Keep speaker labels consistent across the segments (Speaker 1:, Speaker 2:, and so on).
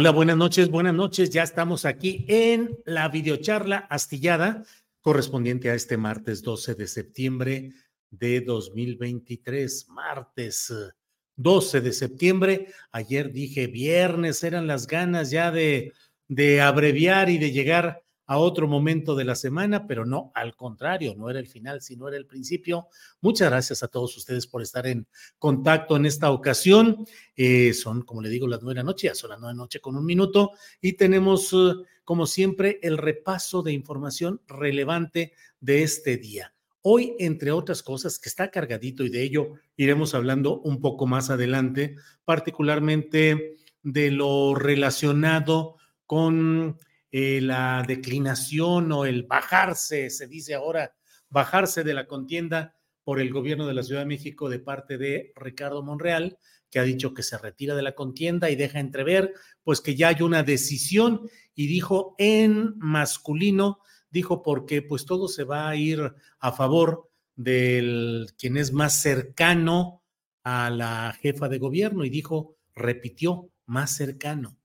Speaker 1: Hola, buenas noches, buenas noches. Ya estamos aquí en la videocharla astillada correspondiente a este martes 12 de septiembre de 2023. Martes eh, 12 de septiembre. Ayer dije viernes, eran las ganas ya de, de abreviar y de llegar a otro momento de la semana, pero no, al contrario, no era el final, sino era el principio. Muchas gracias a todos ustedes por estar en contacto en esta ocasión. Eh, son, como le digo, las nueve de la noche, ya son las nueve de la noche con un minuto y tenemos, eh, como siempre, el repaso de información relevante de este día. Hoy, entre otras cosas, que está cargadito y de ello iremos hablando un poco más adelante, particularmente de lo relacionado con eh, la declinación o el bajarse, se dice ahora, bajarse de la contienda por el gobierno de la Ciudad de México de parte de Ricardo Monreal, que ha dicho que se retira de la contienda y deja entrever, pues que ya hay una decisión. Y dijo en masculino, dijo porque pues todo se va a ir a favor del quien es más cercano a la jefa de gobierno y dijo, repitió, más cercano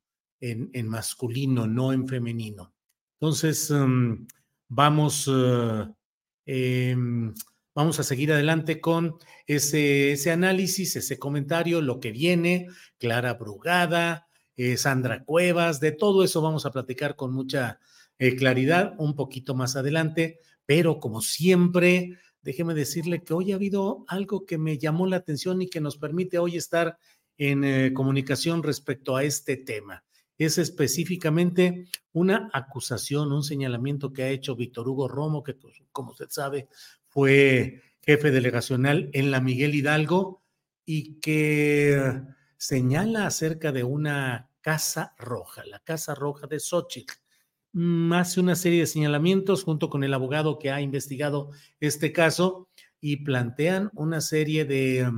Speaker 1: en, masculino, no en femenino. Entonces, um, vamos, eh, vamos a seguir adelante con ese, ese, análisis, ese comentario, lo que viene, Clara Brugada, eh, Sandra Cuevas, de todo eso vamos a platicar con mucha eh, claridad un poquito más adelante, pero como siempre, déjeme decirle que hoy ha habido algo que me llamó la atención y que nos permite hoy estar en comunicación respecto a este tema es específicamente una acusación, un señalamiento que ha hecho Víctor Hugo Romo, que pues, como usted sabe fue jefe delegacional en la Miguel Hidalgo y que señala acerca de una casa roja, la casa roja de Xochitl. Hace una serie de señalamientos junto con el abogado que ha investigado este caso y plantean una serie de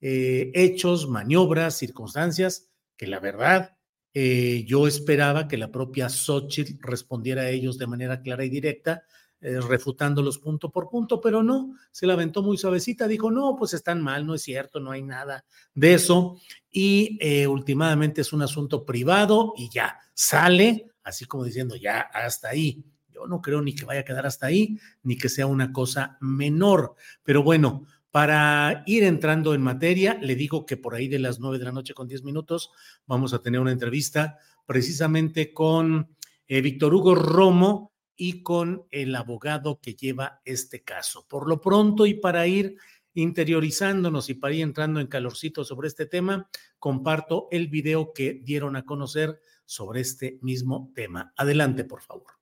Speaker 1: eh, hechos, maniobras, circunstancias que la verdad eh, yo esperaba que la propia Xochitl respondiera a ellos de manera clara y directa, eh, refutándolos punto por punto, pero no, se la aventó muy suavecita, dijo, no, pues están mal, no es cierto, no hay nada de eso, y eh, últimamente es un asunto privado y ya, sale, así como diciendo, ya, hasta ahí. Yo no creo ni que vaya a quedar hasta ahí, ni que sea una cosa menor, pero bueno, para ir entrando en materia, le digo que por ahí de las nueve de la noche con diez minutos vamos a tener una entrevista precisamente con eh, Víctor Hugo Romo y con el abogado que lleva este caso. Por lo pronto y para ir interiorizándonos y para ir entrando en calorcito sobre este tema, comparto el video que dieron a conocer sobre este mismo tema. Adelante, por favor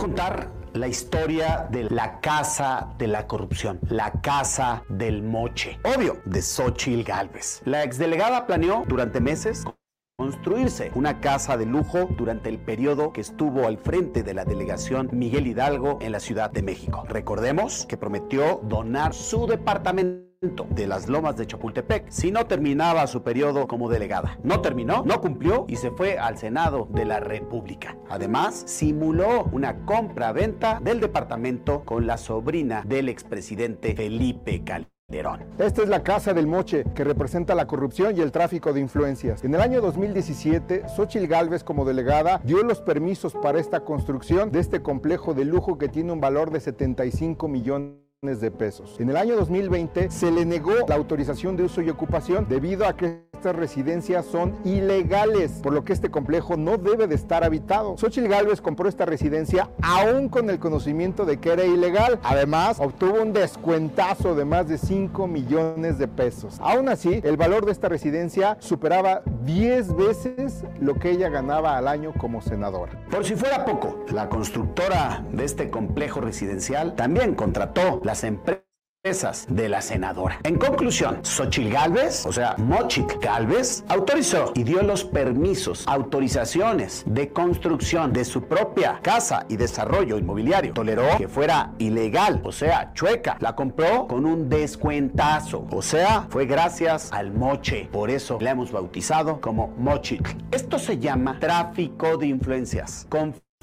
Speaker 2: contar la historia de la casa de la corrupción, la casa del moche, obvio, de Xochitl Galvez. La exdelegada planeó durante meses construirse una casa de lujo durante el periodo que estuvo al frente de la delegación Miguel Hidalgo en la Ciudad de México. Recordemos que prometió donar su departamento de las lomas de Chapultepec si no terminaba su periodo como delegada. No terminó, no cumplió y se fue al Senado de la República. Además, simuló una compra-venta del departamento con la sobrina del expresidente Felipe Calderón.
Speaker 3: Esta es la Casa del Moche, que representa la corrupción y el tráfico de influencias. En el año 2017, Xochil Gálvez, como delegada, dio los permisos para esta construcción de este complejo de lujo que tiene un valor de 75 millones de pesos. En el año 2020 se le negó la autorización de uso y ocupación debido a que estas residencias son ilegales, por lo que este complejo no debe de estar habitado. Xochitl Galvez compró esta residencia aún con el conocimiento de que era ilegal. Además, obtuvo un descuentazo de más de 5 millones de pesos. Aún así, el valor de esta residencia superaba 10 veces lo que ella ganaba al año como senadora.
Speaker 4: Por si fuera poco, la constructora de este complejo residencial también contrató las empresas de la senadora. En conclusión, Xochil Gálvez, o sea, Mochik Gálvez, autorizó y dio los permisos, autorizaciones de construcción de su propia casa y desarrollo inmobiliario. Toleró que fuera ilegal, o sea, chueca. La compró con un descuentazo, o sea, fue gracias al moche. Por eso la hemos bautizado como Mochik. Esto se llama tráfico de influencias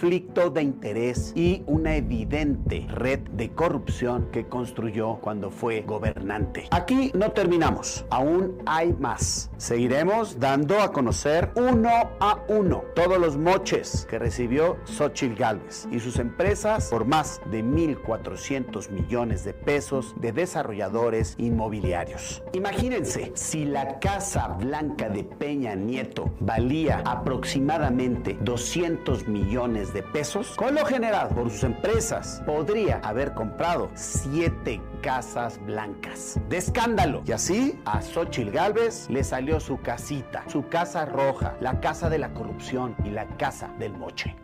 Speaker 4: conflicto de interés y una evidente red de corrupción que construyó cuando fue gobernante. Aquí no terminamos, aún hay más. Seguiremos dando a conocer uno a uno todos los moches que recibió Xochitl Gálvez y sus empresas por más de 1.400 millones de pesos de desarrolladores inmobiliarios. Imagínense, si la Casa Blanca de Peña Nieto valía aproximadamente 200 millones de pesos, con lo generado por sus empresas, podría haber comprado siete casas blancas. De escándalo. Y así a Xochitl Galvez le salió su casita, su casa roja, la casa de la corrupción y la casa del moche.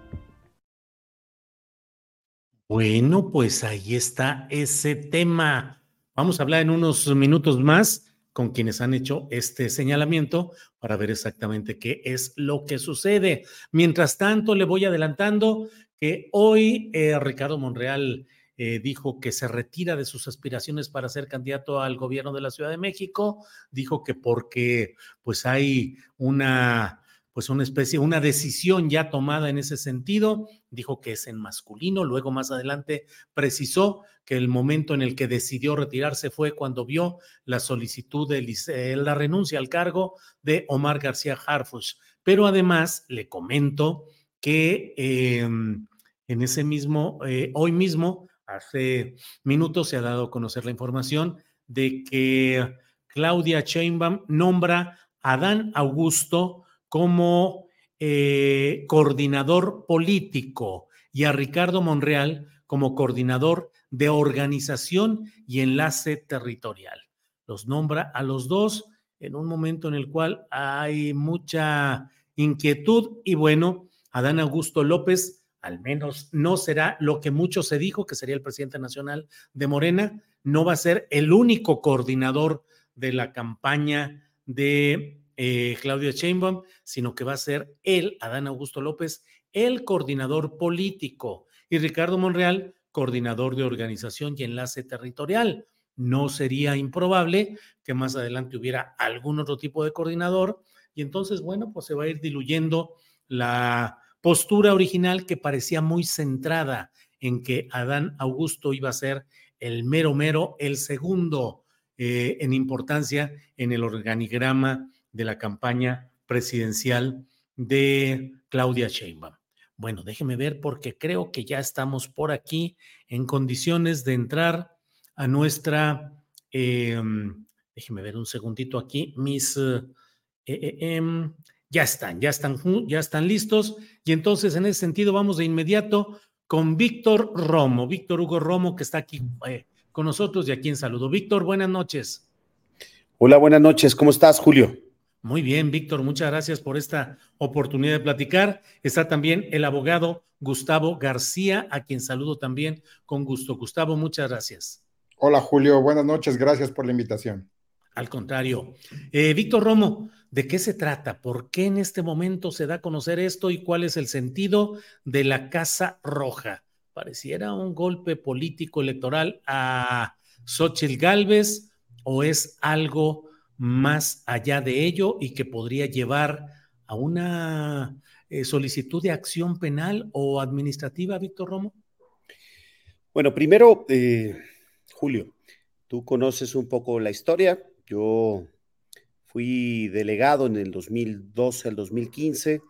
Speaker 1: Bueno, pues ahí está ese tema. Vamos a hablar en unos minutos más con quienes han hecho este señalamiento para ver exactamente qué es lo que sucede. Mientras tanto, le voy adelantando que hoy eh, Ricardo Monreal eh, dijo que se retira de sus aspiraciones para ser candidato al gobierno de la Ciudad de México, dijo que porque pues hay una pues una especie, una decisión ya tomada en ese sentido, dijo que es en masculino, luego más adelante precisó que el momento en el que decidió retirarse fue cuando vio la solicitud de la renuncia al cargo de Omar García Harfush. Pero además le comento que em, en ese mismo, eh, hoy mismo, hace minutos, se ha dado a conocer la información de que Claudia Sheinbaum nombra a Dan Augusto como eh, coordinador político y a Ricardo Monreal como coordinador de organización y enlace territorial. Los nombra a los dos en un momento en el cual hay mucha inquietud y bueno, Adán Augusto López al menos no será lo que mucho se dijo que sería el presidente nacional de Morena, no va a ser el único coordinador de la campaña de eh, Claudia Sheinbaum, sino que va a ser él, Adán Augusto López, el coordinador político y Ricardo Monreal coordinador de organización y enlace territorial. No sería improbable que más adelante hubiera algún otro tipo de coordinador y entonces, bueno, pues se va a ir diluyendo la postura original que parecía muy centrada en que Adán Augusto iba a ser el mero mero, el segundo eh, en importancia en el organigrama de la campaña presidencial de Claudia Sheinbaum. Bueno, déjeme ver porque creo que ya estamos por aquí en condiciones de entrar a nuestra, em, déjeme ver un segundito aquí, mis, eh, eh, em, ya están, ya están, ya están listos. Y entonces en ese sentido vamos de inmediato con Víctor Romo, Víctor Hugo Romo, que está aquí eh, con nosotros y a quien saludo. Víctor, buenas noches.
Speaker 5: Hola, buenas noches. ¿Cómo estás, Julio?
Speaker 1: Muy bien, Víctor, muchas gracias por esta oportunidad de platicar. Está también el abogado Gustavo García, a quien saludo también con gusto. Gustavo, muchas gracias.
Speaker 6: Hola, Julio, buenas noches, gracias por la invitación.
Speaker 1: Al contrario. Eh, Víctor Romo, ¿de qué se trata? ¿Por qué en este momento se da a conocer esto y cuál es el sentido de la Casa Roja? ¿Pareciera un golpe político electoral a Xochitl Galvez o es algo más allá de ello y que podría llevar a una eh, solicitud de acción penal o administrativa, Víctor Romo?
Speaker 5: Bueno, primero, eh, Julio,
Speaker 4: Tú conoces un poco la historia. Yo fui delegado en el 2012 al 2015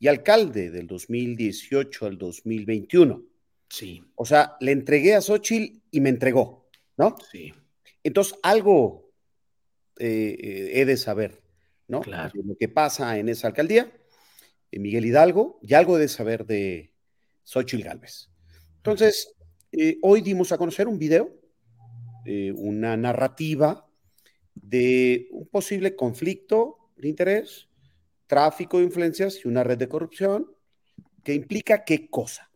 Speaker 4: y alcalde del 2018 al 2021.
Speaker 1: Sí.
Speaker 4: O sea, le entregué a Xochitl y me entregó, ¿no?
Speaker 1: Sí.
Speaker 4: Entonces, algo eh, eh, he de saber, ¿no?
Speaker 1: Claro.
Speaker 4: De lo que pasa en esa alcaldía, en Miguel Hidalgo, y algo he de saber de Xochitl Galvez. Entonces, eh, hoy dimos a conocer un video, eh, una narrativa de un posible conflicto de interés, tráfico de influencias y una red de corrupción que implica qué cosa.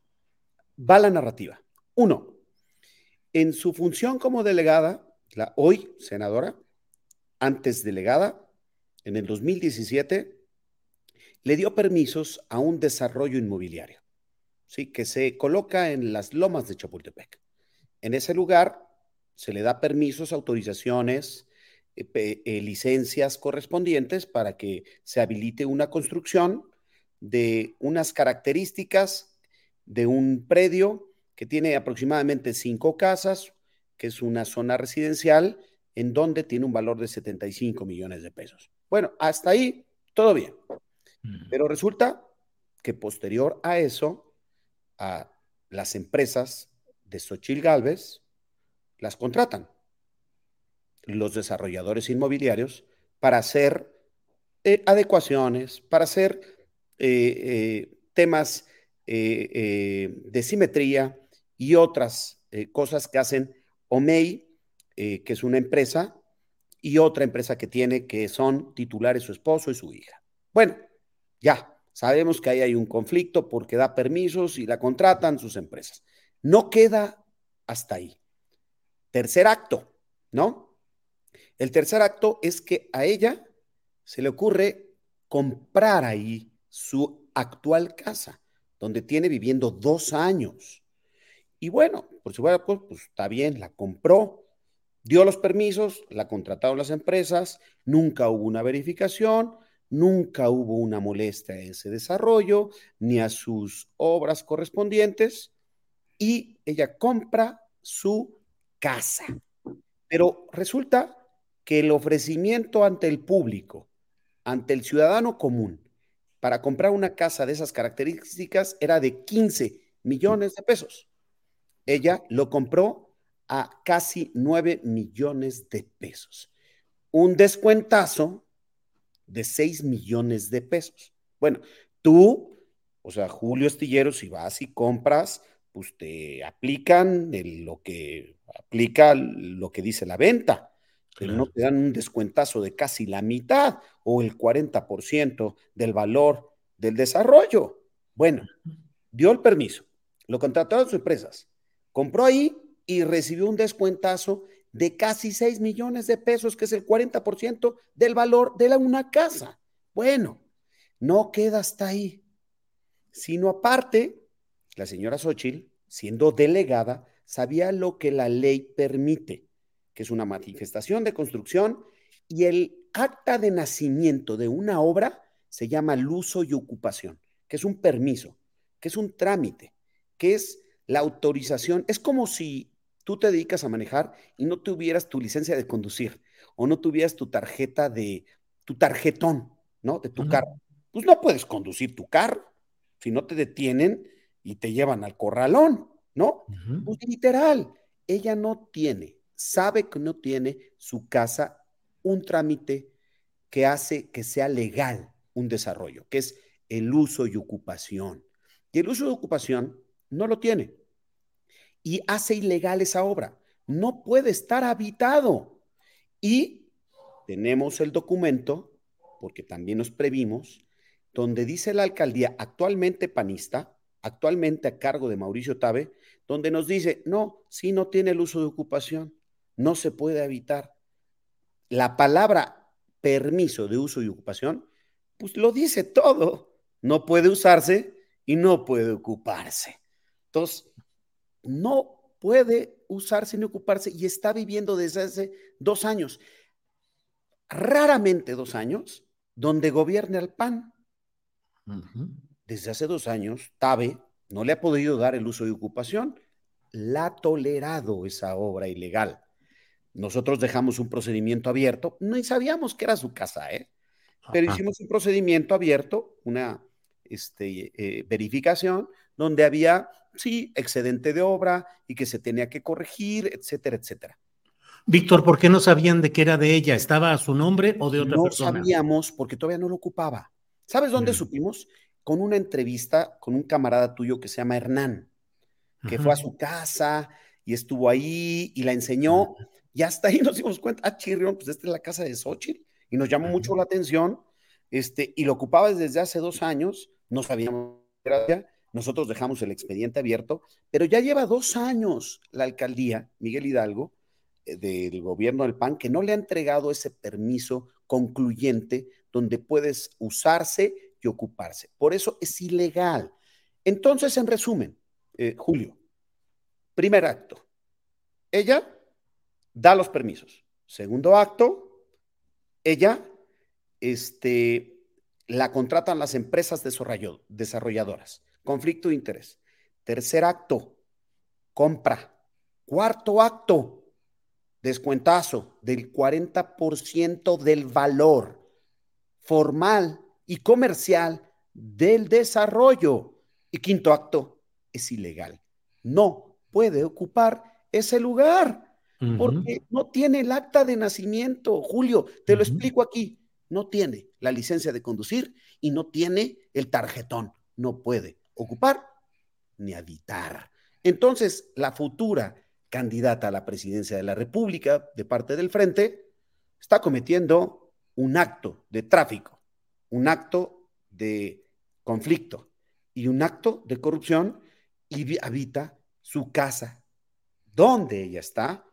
Speaker 4: Va la narrativa. Uno, en su función como delegada, la hoy senadora, antes delegada, en el 2017, le dio permisos a un desarrollo inmobiliario, ¿sí? que se coloca en las lomas de Chapultepec. En ese lugar se le da permisos, autorizaciones, eh, eh, licencias correspondientes para que se habilite una construcción de unas características de un predio que tiene aproximadamente cinco casas, que es una zona residencial, en donde tiene un valor de 75 millones de pesos. Bueno, hasta ahí todo bien. Pero resulta que posterior a eso, a las empresas de Xochil Galvez las contratan los desarrolladores inmobiliarios para hacer eh, adecuaciones, para hacer eh, eh, temas de simetría y otras cosas que hacen OMEI, que es una empresa, y otra empresa que tiene que son titulares su esposo y su hija. Bueno, ya, sabemos que ahí hay un conflicto porque da permisos y la contratan sus empresas. No queda hasta ahí. Tercer acto, ¿no? El tercer acto es que a ella se le ocurre comprar ahí su actual casa, donde tiene viviendo dos años. Y bueno, por supuesto, pues, pues está bien, la compró, dio los permisos, la contrataron las empresas, nunca hubo una verificación, nunca hubo una molestia a ese desarrollo, ni a sus obras correspondientes, y ella compra su casa. Pero resulta que el ofrecimiento ante el público, ante el ciudadano común, para comprar una casa de esas características era de 15 millones de pesos. Ella lo compró a casi 9 millones de pesos. Un descuentazo de 6 millones de pesos. Bueno, tú, o sea, Julio Estillero, si vas y compras, pues te aplican lo que aplica lo que dice la venta pero no te dan un descuentazo de casi la mitad o el 40% del valor del desarrollo. Bueno, dio el permiso, lo contrataron sus empresas, compró ahí y recibió un descuentazo de casi 6 millones de pesos, que es el 40% del valor de la, una casa. Bueno, no queda hasta ahí, sino aparte, la señora Xochitl, siendo delegada, sabía lo que la ley permite que es una manifestación de construcción, y el acta de nacimiento de una obra se llama el uso y ocupación, que es un permiso, que es un trámite, que es la autorización. Es como si tú te dedicas a manejar y no tuvieras tu licencia de conducir o no tuvieras tu tarjeta de tu tarjetón, ¿no? De tu carro. Pues no puedes conducir tu carro si no te detienen y te llevan al corralón, ¿no? Pues literal, ella no tiene sabe que no tiene su casa un trámite que hace que sea legal un desarrollo, que es el uso y ocupación. Y el uso de ocupación no lo tiene. Y hace ilegal esa obra. No puede estar habitado. Y tenemos el documento, porque también nos previmos, donde dice la alcaldía actualmente panista, actualmente a cargo de Mauricio Tabe, donde nos dice, no, si no tiene el uso de ocupación no se puede habitar. La palabra permiso de uso y ocupación, pues lo dice todo. No puede usarse y no puede ocuparse. Entonces, no puede usarse ni ocuparse y está viviendo desde hace dos años, raramente dos años, donde gobierna el PAN. Desde hace dos años, Tabe no le ha podido dar el uso y ocupación, la ha tolerado esa obra ilegal. nosotros dejamos un procedimiento abierto, no sabíamos que era su casa, ¿eh? Pero hicimos un procedimiento abierto, una este, eh, verificación, donde había, sí, excedente de obra y que se tenía que corregir, etcétera, etcétera.
Speaker 1: Víctor, ¿por qué no sabían de qué era de ella? ¿Estaba a su nombre o de otra persona?
Speaker 4: No sabíamos porque todavía no lo ocupaba. ¿Sabes dónde mm. supimos? Con una entrevista con un camarada tuyo que se llama Hernán, que fue a su casa y estuvo ahí y la enseñó. Y hasta ahí nos dimos cuenta, ah, Chirrión, pues esta es la casa de Xochitl. Y nos llamó mucho la atención. Este, y lo ocupaba desde hace dos años. No sabíamos qué Nosotros dejamos el expediente abierto, pero ya lleva dos años la alcaldía, Miguel Hidalgo, eh, del gobierno del PAN, que no le ha entregado ese permiso concluyente donde puedes usarse y ocuparse. Por eso es ilegal. Entonces, en resumen, eh, Julio, primer acto, ella da los permisos. Segundo acto, ella este, la contratan las empresas desarrolladoras. Conflicto de interés. Tercer acto, compra. Cuarto acto, descuentazo del 40% del valor formal y comercial del desarrollo. Y quinto acto, es ilegal. No puede ocupar ese lugar porque no tiene el acta de nacimiento. Julio, te lo explico aquí. No tiene la licencia de conducir y no tiene el tarjetón. No puede ocupar ni habitar. Entonces, la futura candidata a la presidencia de la República de parte del Frente está cometiendo un acto de tráfico, un acto de conflicto y un acto de corrupción y habita su casa, donde ella está,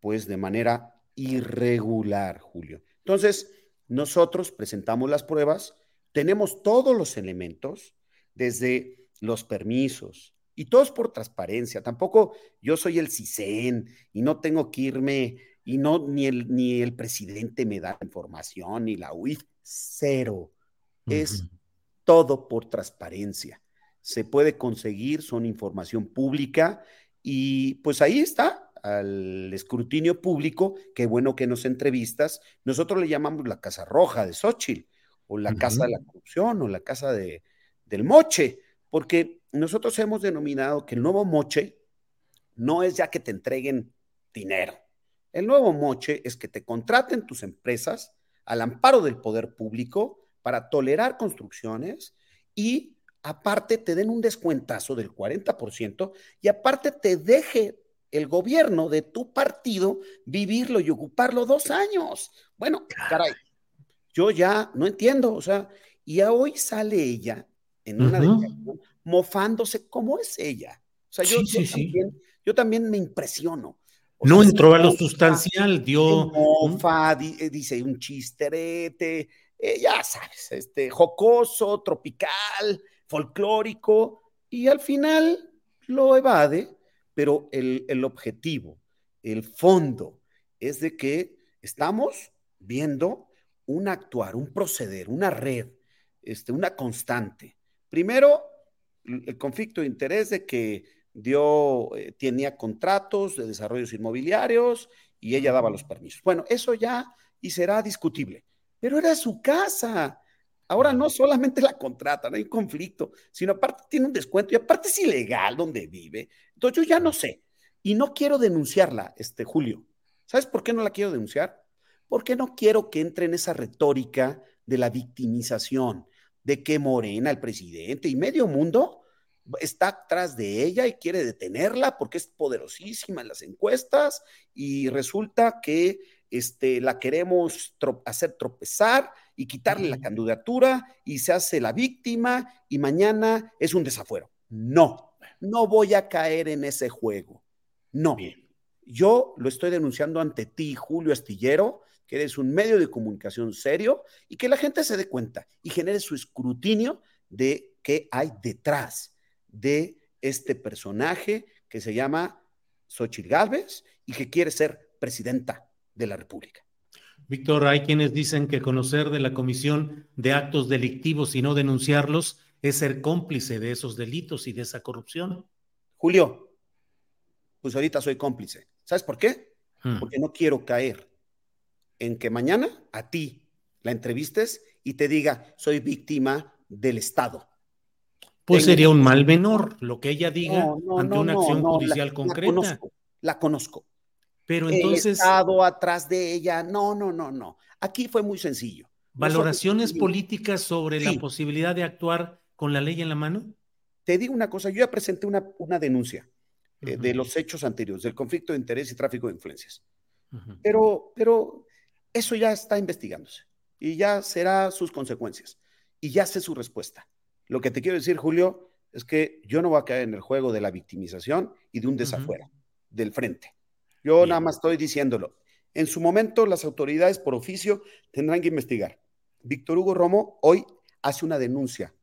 Speaker 4: pues de manera irregular, Julio. Entonces, nosotros presentamos las pruebas, tenemos todos los elementos, desde los permisos, y todos por transparencia. Tampoco yo soy el CISEN y no tengo que irme, y no, ni el, ni el presidente me da información, ni la UIF, cero. Es todo por transparencia. Se puede conseguir, son información pública, y pues ahí está, al escrutinio público, qué bueno que nos entrevistas. Nosotros le llamamos la Casa Roja de Xochitl, o la Casa de la Corrupción, o la Casa de, del Moche, porque nosotros hemos denominado que el nuevo Moche no es ya que te entreguen dinero. El nuevo Moche es que te contraten tus empresas al amparo del poder público para tolerar construcciones y aparte te den un descuentazo del 40% y aparte te deje el gobierno de tu partido vivirlo y ocuparlo dos años. Bueno, caray, yo ya no entiendo, o sea, y hoy sale ella en una mofándose, ¿cómo es ella? O sea, yo, también, yo también me impresiono.
Speaker 1: no entró a lo sustancial, dio.
Speaker 4: Mofa, eh, dice un chisterete, eh, ya sabes, este, jocoso, tropical, folclórico, y al final lo evade pero el, objetivo, el fondo, es de que estamos viendo un actuar, un proceder, una red, este, una constante. Primero, el conflicto de interés de que dio, eh, tenía contratos de desarrollos inmobiliarios y ella daba los permisos. Bueno, eso ya y será discutible, pero era su casa. Ahora no solamente la contrata, no hay conflicto, sino aparte tiene un descuento y aparte es ilegal donde vive. Entonces yo ya no sé y no quiero denunciarla, este Julio. ¿Sabes por qué no la quiero denunciar? Porque no quiero que entre en esa retórica de la victimización, de que Morena, el presidente y medio mundo está atrás de ella y quiere detenerla porque es poderosísima en las encuestas y resulta que este, la queremos hacer tropezar y quitarle la candidatura y se hace la víctima y mañana es un desafuero. No, no voy a caer en ese juego. No. Yo lo estoy denunciando ante ti, Julio Astillero, que eres un medio de comunicación serio y que la gente se dé cuenta y genere su escrutinio de qué hay detrás de este personaje que se llama Xochitl Gálvez y que quiere ser presidenta de la República.
Speaker 1: Víctor, hay quienes dicen que conocer de la comisión de actos delictivos y no denunciarlos es ser cómplice de esos delitos y de esa corrupción.
Speaker 4: Julio, pues ahorita soy cómplice. ¿Sabes por qué? hmm. porque no quiero caer en que mañana a ti la entrevistes y te diga, soy víctima del Estado.
Speaker 1: Pues sería un mal menor lo que ella diga ante una acción judicial concreta.
Speaker 4: La conozco,
Speaker 1: Pero entonces. El
Speaker 4: Estado atrás de ella. No, no, no, no. Aquí fue muy sencillo.
Speaker 1: ¿Valoraciones políticas sobre la posibilidad de actuar con la ley en la mano?
Speaker 4: Te digo una cosa, yo ya presenté una, una denuncia eh, de los hechos anteriores, del conflicto de interés y tráfico de influencias. pero, pero eso ya está investigándose y ya será sus consecuencias y ya sé su respuesta. Lo que te quiero decir, Julio, es que yo no voy a caer en el juego de la victimización y de un desafuera, del frente. Yo nada más estoy diciéndolo. En su momento, las autoridades por oficio tendrán que investigar. Víctor Hugo Romo hoy hace una denuncia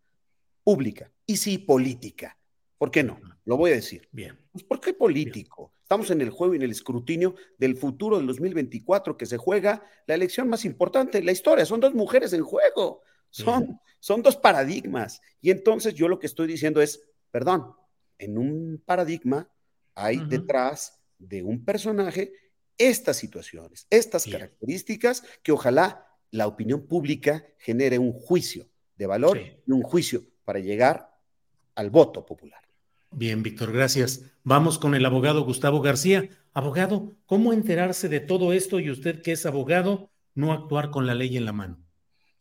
Speaker 4: pública y sí política. ¿Por qué no? Lo voy a decir.
Speaker 1: Bien.
Speaker 4: Pues ¿Por qué político? Estamos en el juego y en el escrutinio del futuro del 2024 que se juega la elección más importante en la historia. Son dos mujeres en juego. Son, son dos paradigmas. Y entonces yo lo que estoy diciendo es, perdón, en un paradigma hay detrás de un personaje estas situaciones, estas características que ojalá la opinión pública genere un juicio de valor y un juicio para llegar al voto popular.
Speaker 1: Bien, Víctor, gracias. Vamos con el abogado Gustavo García. Abogado, ¿cómo enterarse de todo esto y usted que es abogado, no actuar con la ley en la mano?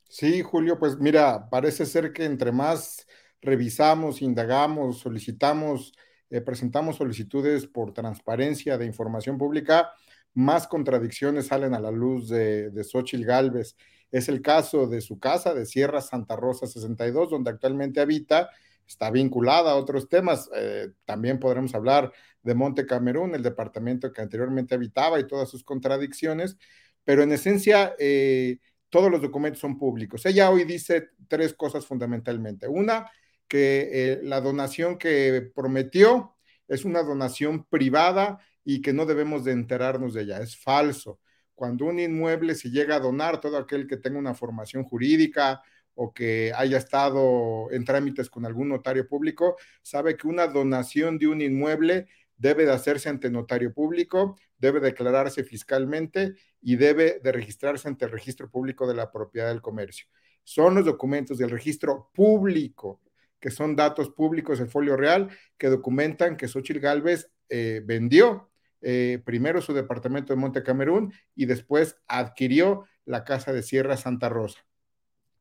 Speaker 3: Sí, Julio, pues mira, parece ser que entre más revisamos, indagamos, solicitamos, eh, presentamos solicitudes por transparencia de información pública, más contradicciones salen a la luz de, de Xochitl Galvez. Es el caso de su casa de Sierra Santa Rosa 62, donde actualmente habita, está vinculada a otros temas. Eh, también podremos hablar de Monte Camerún, el departamento que anteriormente habitaba y todas sus contradicciones, pero en esencia, eh, todos los documentos son públicos. Ella hoy dice tres cosas fundamentalmente. Una, que eh, la donación que prometió es una donación privada y que no debemos de enterarnos de ella. Es falso. Cuando un inmueble se llega a donar, todo aquel que tenga una formación jurídica o que haya estado en trámites con algún notario público, sabe que una donación de un inmueble debe de hacerse ante notario público, debe declararse fiscalmente y debe de registrarse ante el registro público de la propiedad del comercio. Son los documentos del registro público, que son datos públicos del folio real, que documentan que Xochitl Galvez eh, vendió eh, primero su departamento de Monte Camerún y después adquirió la casa de Sierra Santa Rosa.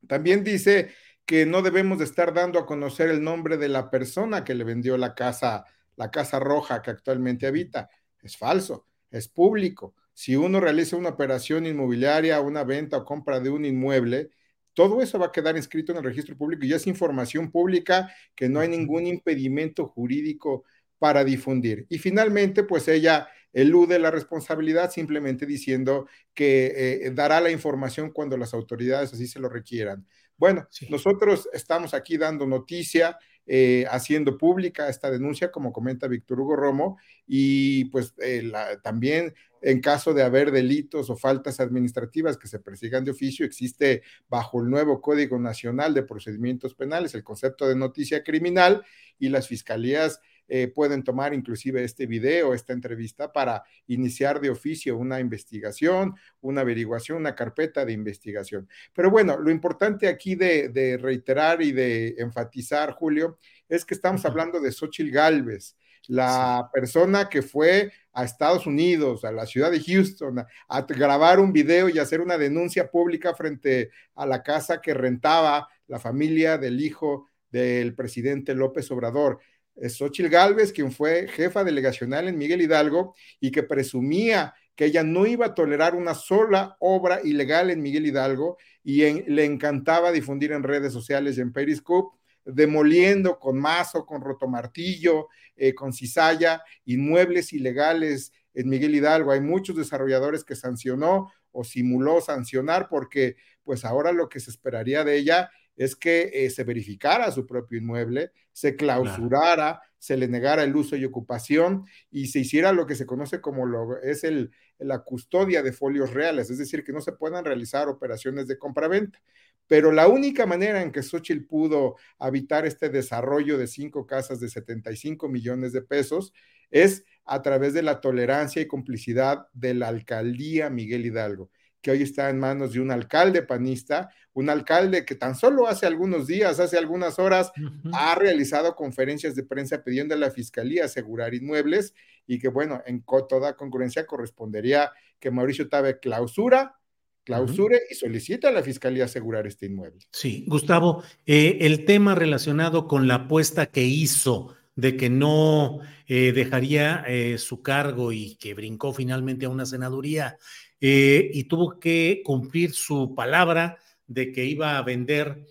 Speaker 3: También dice que no debemos de estar dando a conocer el nombre de la persona que le vendió la casa la Casa Roja que actualmente habita. Es falso, es público. Si uno realiza una operación inmobiliaria, una venta o compra de un inmueble, todo eso va a quedar inscrito en el registro público y es información pública que no hay ningún impedimento jurídico para difundir. Y finalmente, pues ella elude la responsabilidad simplemente diciendo que eh, dará la información cuando las autoridades así se lo requieran. Bueno, nosotros estamos aquí dando noticia, eh, haciendo pública esta denuncia, como comenta Víctor Hugo Romo, y pues eh, también en caso de haber delitos o faltas administrativas que se persigan de oficio, existe bajo el nuevo Código Nacional de Procedimientos Penales el concepto de noticia criminal y las fiscalías eh, pueden tomar inclusive este video, esta entrevista para iniciar de oficio una investigación, una averiguación, una carpeta de investigación. Pero bueno, lo importante aquí de, reiterar y de enfatizar, Julio, es que estamos hablando de Xochitl Galvez, la persona que fue a Estados Unidos, a la ciudad de Houston, a, grabar un video y hacer una denuncia pública frente a la casa que rentaba la familia del hijo del presidente López Obrador es Xochitl Galvez, quien fue jefa delegacional en Miguel Hidalgo y que presumía que ella no iba a tolerar una sola obra ilegal en Miguel Hidalgo y le encantaba difundir en redes sociales y en Periscope, demoliendo con mazo, con rotomartillo, eh, con cizalla, inmuebles ilegales en Miguel Hidalgo. Hay muchos desarrolladores que sancionó o simuló sancionar porque pues ahora lo que se esperaría de ella es que eh, se verificara su propio inmueble, se clausurara, se le negara el uso y ocupación y se hiciera lo que se conoce como lo, es el, la custodia de folios reales, es decir, que no se puedan realizar operaciones de compraventa. Pero la única manera en que Xochitl pudo habitar este desarrollo de cinco casas de 75 millones de pesos es a través de la tolerancia y complicidad de la alcaldía Miguel Hidalgo, que hoy está en manos de un alcalde panista, un alcalde que tan solo hace algunos días, hace algunas horas, ha realizado conferencias de prensa pidiendo a la fiscalía asegurar inmuebles y que, bueno, en toda concurrencia correspondería que Mauricio Tabe clausura clausure y solicita a la fiscalía asegurar este inmueble.
Speaker 1: Sí, Gustavo, eh, el tema relacionado con la apuesta que hizo de que no eh, dejaría eh, su cargo y que brincó finalmente a una senaduría y tuvo que cumplir su palabra de que iba a vender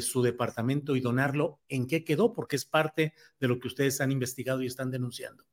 Speaker 1: su departamento y donarlo, ¿en qué quedó? Porque es parte de lo que ustedes han investigado y están denunciando.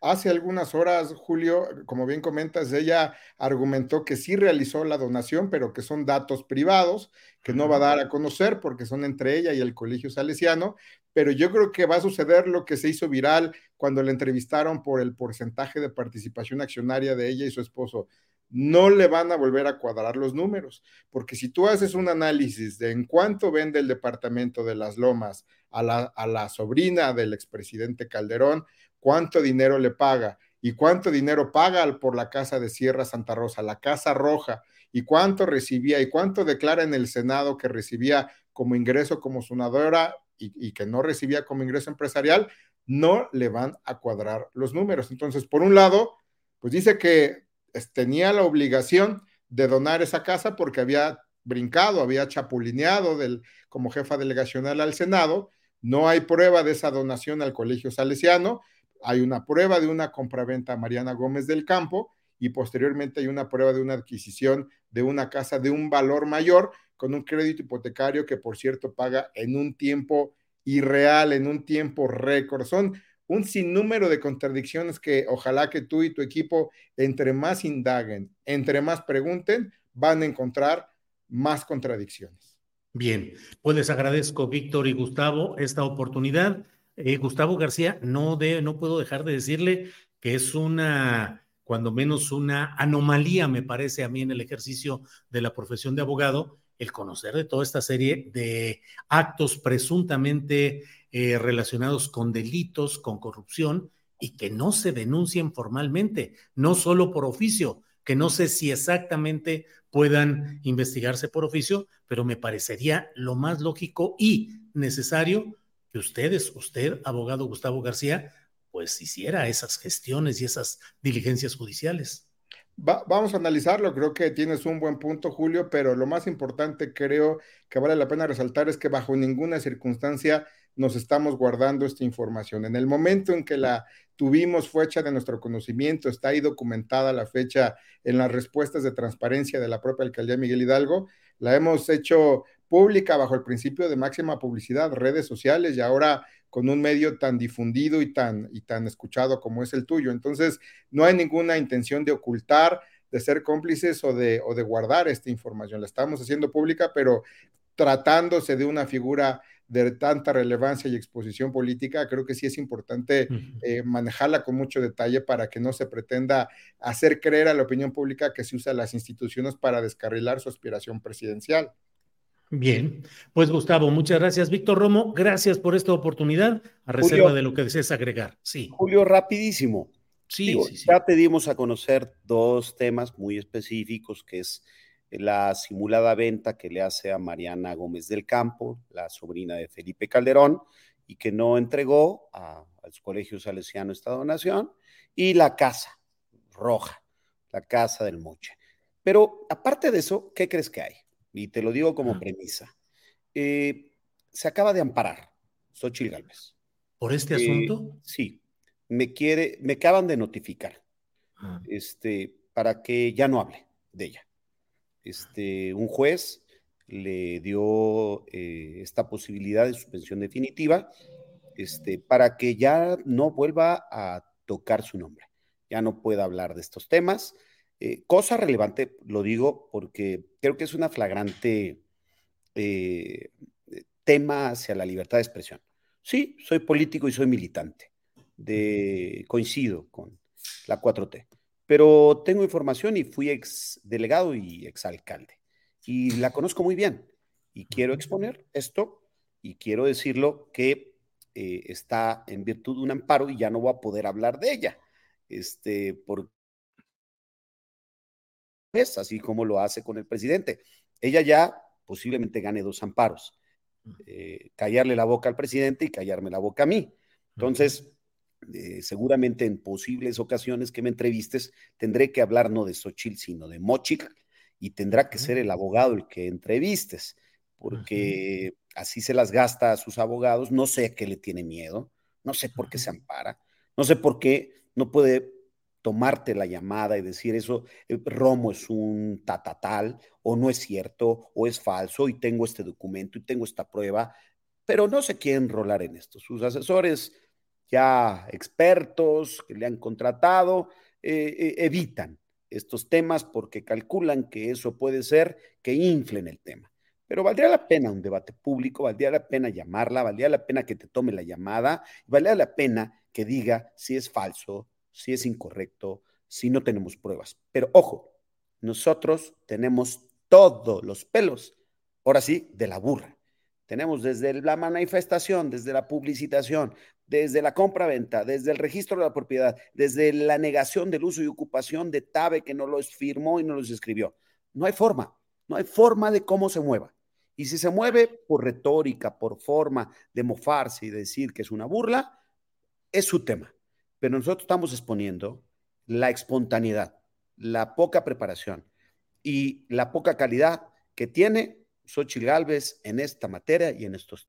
Speaker 3: Hace algunas horas, Julio, como bien comentas, ella argumentó que sí realizó la donación, pero que son datos privados, que no va a dar a conocer porque son entre ella y el Colegio Salesiano, pero yo creo que va a suceder lo que se hizo viral cuando le entrevistaron por el porcentaje de participación accionaria de ella y su esposo. No le van a volver a cuadrar los números, porque si tú haces un análisis de en cuánto vende el departamento de las Lomas a la, a la sobrina del expresidente Calderón, cuánto dinero le paga y cuánto dinero paga por la casa de Sierra Santa Rosa, la Casa Roja, y cuánto recibía y cuánto declara en el Senado que recibía como ingreso como sonadora y, que no recibía como ingreso empresarial, no le van a cuadrar los números. Entonces, por un lado, pues dice que tenía la obligación de donar esa casa porque había brincado, había chapulineado del, como jefa delegacional al Senado. No hay prueba de esa donación al Colegio Salesiano hay una prueba de una compraventa a Mariana Gómez del Campo y posteriormente hay una prueba de una adquisición de una casa de un valor mayor con un crédito hipotecario que por cierto paga en un tiempo irreal, en un tiempo récord. Son un sinnúmero de contradicciones que ojalá que tú y tu equipo, entre más indaguen, entre más pregunten, van a encontrar más contradicciones.
Speaker 1: Bien, pues les agradezco, Víctor y Gustavo, esta oportunidad. Eh, Gustavo García, no, de, no puedo dejar de decirle que es una, cuando menos una anomalía, me parece a mí, en el ejercicio de la profesión de abogado, el conocer de toda esta serie de actos presuntamente eh, relacionados con delitos, con corrupción, y que no se denuncien formalmente, no solo por oficio, que no sé si exactamente puedan investigarse por oficio, pero me parecería lo más lógico y necesario que ustedes, usted, abogado Gustavo García, pues hiciera esas gestiones y esas diligencias judiciales.
Speaker 3: Vamos a analizarlo, creo que tienes un buen punto, Julio, pero lo más importante creo que vale la pena resaltar es que bajo ninguna circunstancia nos estamos guardando esta información. En el momento en que la tuvimos fue hecha de nuestro conocimiento, está ahí documentada la fecha en las respuestas de transparencia de la propia alcaldía Miguel Hidalgo, la hemos hecho pública bajo el principio de máxima publicidad, redes sociales y ahora con un medio tan difundido y tan, y tan escuchado como es el tuyo. Entonces, no hay ninguna intención de ocultar, de ser cómplices o de, o de guardar esta información. La estamos haciendo pública, pero tratándose de una figura de tanta relevancia y exposición política, creo que sí es importante eh, manejarla con mucho detalle para que no se pretenda hacer creer a la opinión pública que se usa las instituciones para descarrilar su aspiración presidencial.
Speaker 1: Bien, pues Gustavo, muchas gracias. Víctor Romo, gracias por esta oportunidad, a reserva de lo que desees agregar. Sí.
Speaker 4: Julio, rapidísimo.
Speaker 1: Sí, sí, sí.
Speaker 4: Ya te dimos a conocer dos temas muy específicos, que es la simulada venta que le hace a Mariana Gómez del Campo, la sobrina de Felipe Calderón, y que no entregó a, al Colegio Salesiano esta donación, y la casa roja, la casa del Moche. Pero aparte de eso, ¿qué crees que hay? Y te lo digo como premisa. Eh, se acaba de amparar Xochitl Galvez.
Speaker 1: ¿Por este asunto?
Speaker 4: Sí, me quiere, me acaban de notificar ah. este, para que ya no hable de ella este, un juez le dio eh, esta posibilidad de suspensión definitiva este, para que ya no vuelva a tocar su nombre, ya no pueda hablar de estos temas. Eh, cosa relevante, lo digo porque creo que es una flagrante eh, tema hacia la libertad de expresión. Sí, soy político y soy militante, de, coincido con la 4T, pero tengo información y fui ex delegado y ex alcalde. Y la conozco muy bien. Y quiero exponer esto y quiero decirlo que eh, está en virtud de un amparo y ya no voy a poder hablar de ella. este, por es así como lo hace con el presidente. Ella ya posiblemente gane dos amparos. Eh, callarle la boca al presidente y callarme la boca a mí. Entonces, eh, seguramente en posibles ocasiones que me entrevistes, tendré que hablar no de Xochitl, sino de Mochik, y tendrá que ser el abogado el que entrevistes, porque así se las gasta a sus abogados. No sé a qué le tiene miedo, no sé por qué se ampara, no sé por qué no puede tomarte la llamada y decir eso, eh, Romo es un tatatal, o no es cierto, o es falso, y tengo este documento y tengo esta prueba, pero no se quieren enrolar en esto. Sus asesores, ya expertos que le han contratado, eh, eh, evitan estos temas porque calculan que eso puede ser que inflen el tema. Pero valdría la pena un debate público, valdría la pena llamarla, valdría la pena que te tome la llamada, valdría la pena que diga si es falso, si es incorrecto, si no tenemos pruebas. Pero ojo, nosotros tenemos todos los pelos, ahora sí, de la burra. Tenemos desde la manifestación, desde la publicitación, desde la compra-venta, desde el registro de la propiedad, desde la negación del uso y ocupación de TABE que no los firmó y no los escribió. No hay forma, no hay forma de cómo se mueva. Y si se mueve por retórica, por forma de mofarse y decir que es una burla, es su tema pero nosotros estamos exponiendo la espontaneidad, la poca preparación y la poca calidad que tiene Xochitl Galvez en esta materia y en estos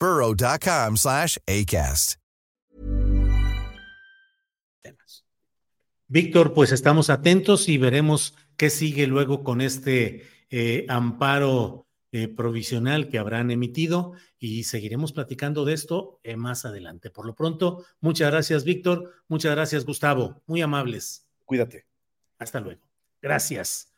Speaker 7: burrow.com slash ACAST.
Speaker 1: Víctor, pues estamos atentos y veremos qué sigue luego con este eh, amparo eh, provisional que habrán emitido y seguiremos platicando de esto eh, más adelante. Por lo pronto, muchas gracias, Víctor. Muchas gracias, Gustavo. Muy amables.
Speaker 4: Cuídate.
Speaker 1: Hasta luego. Gracias.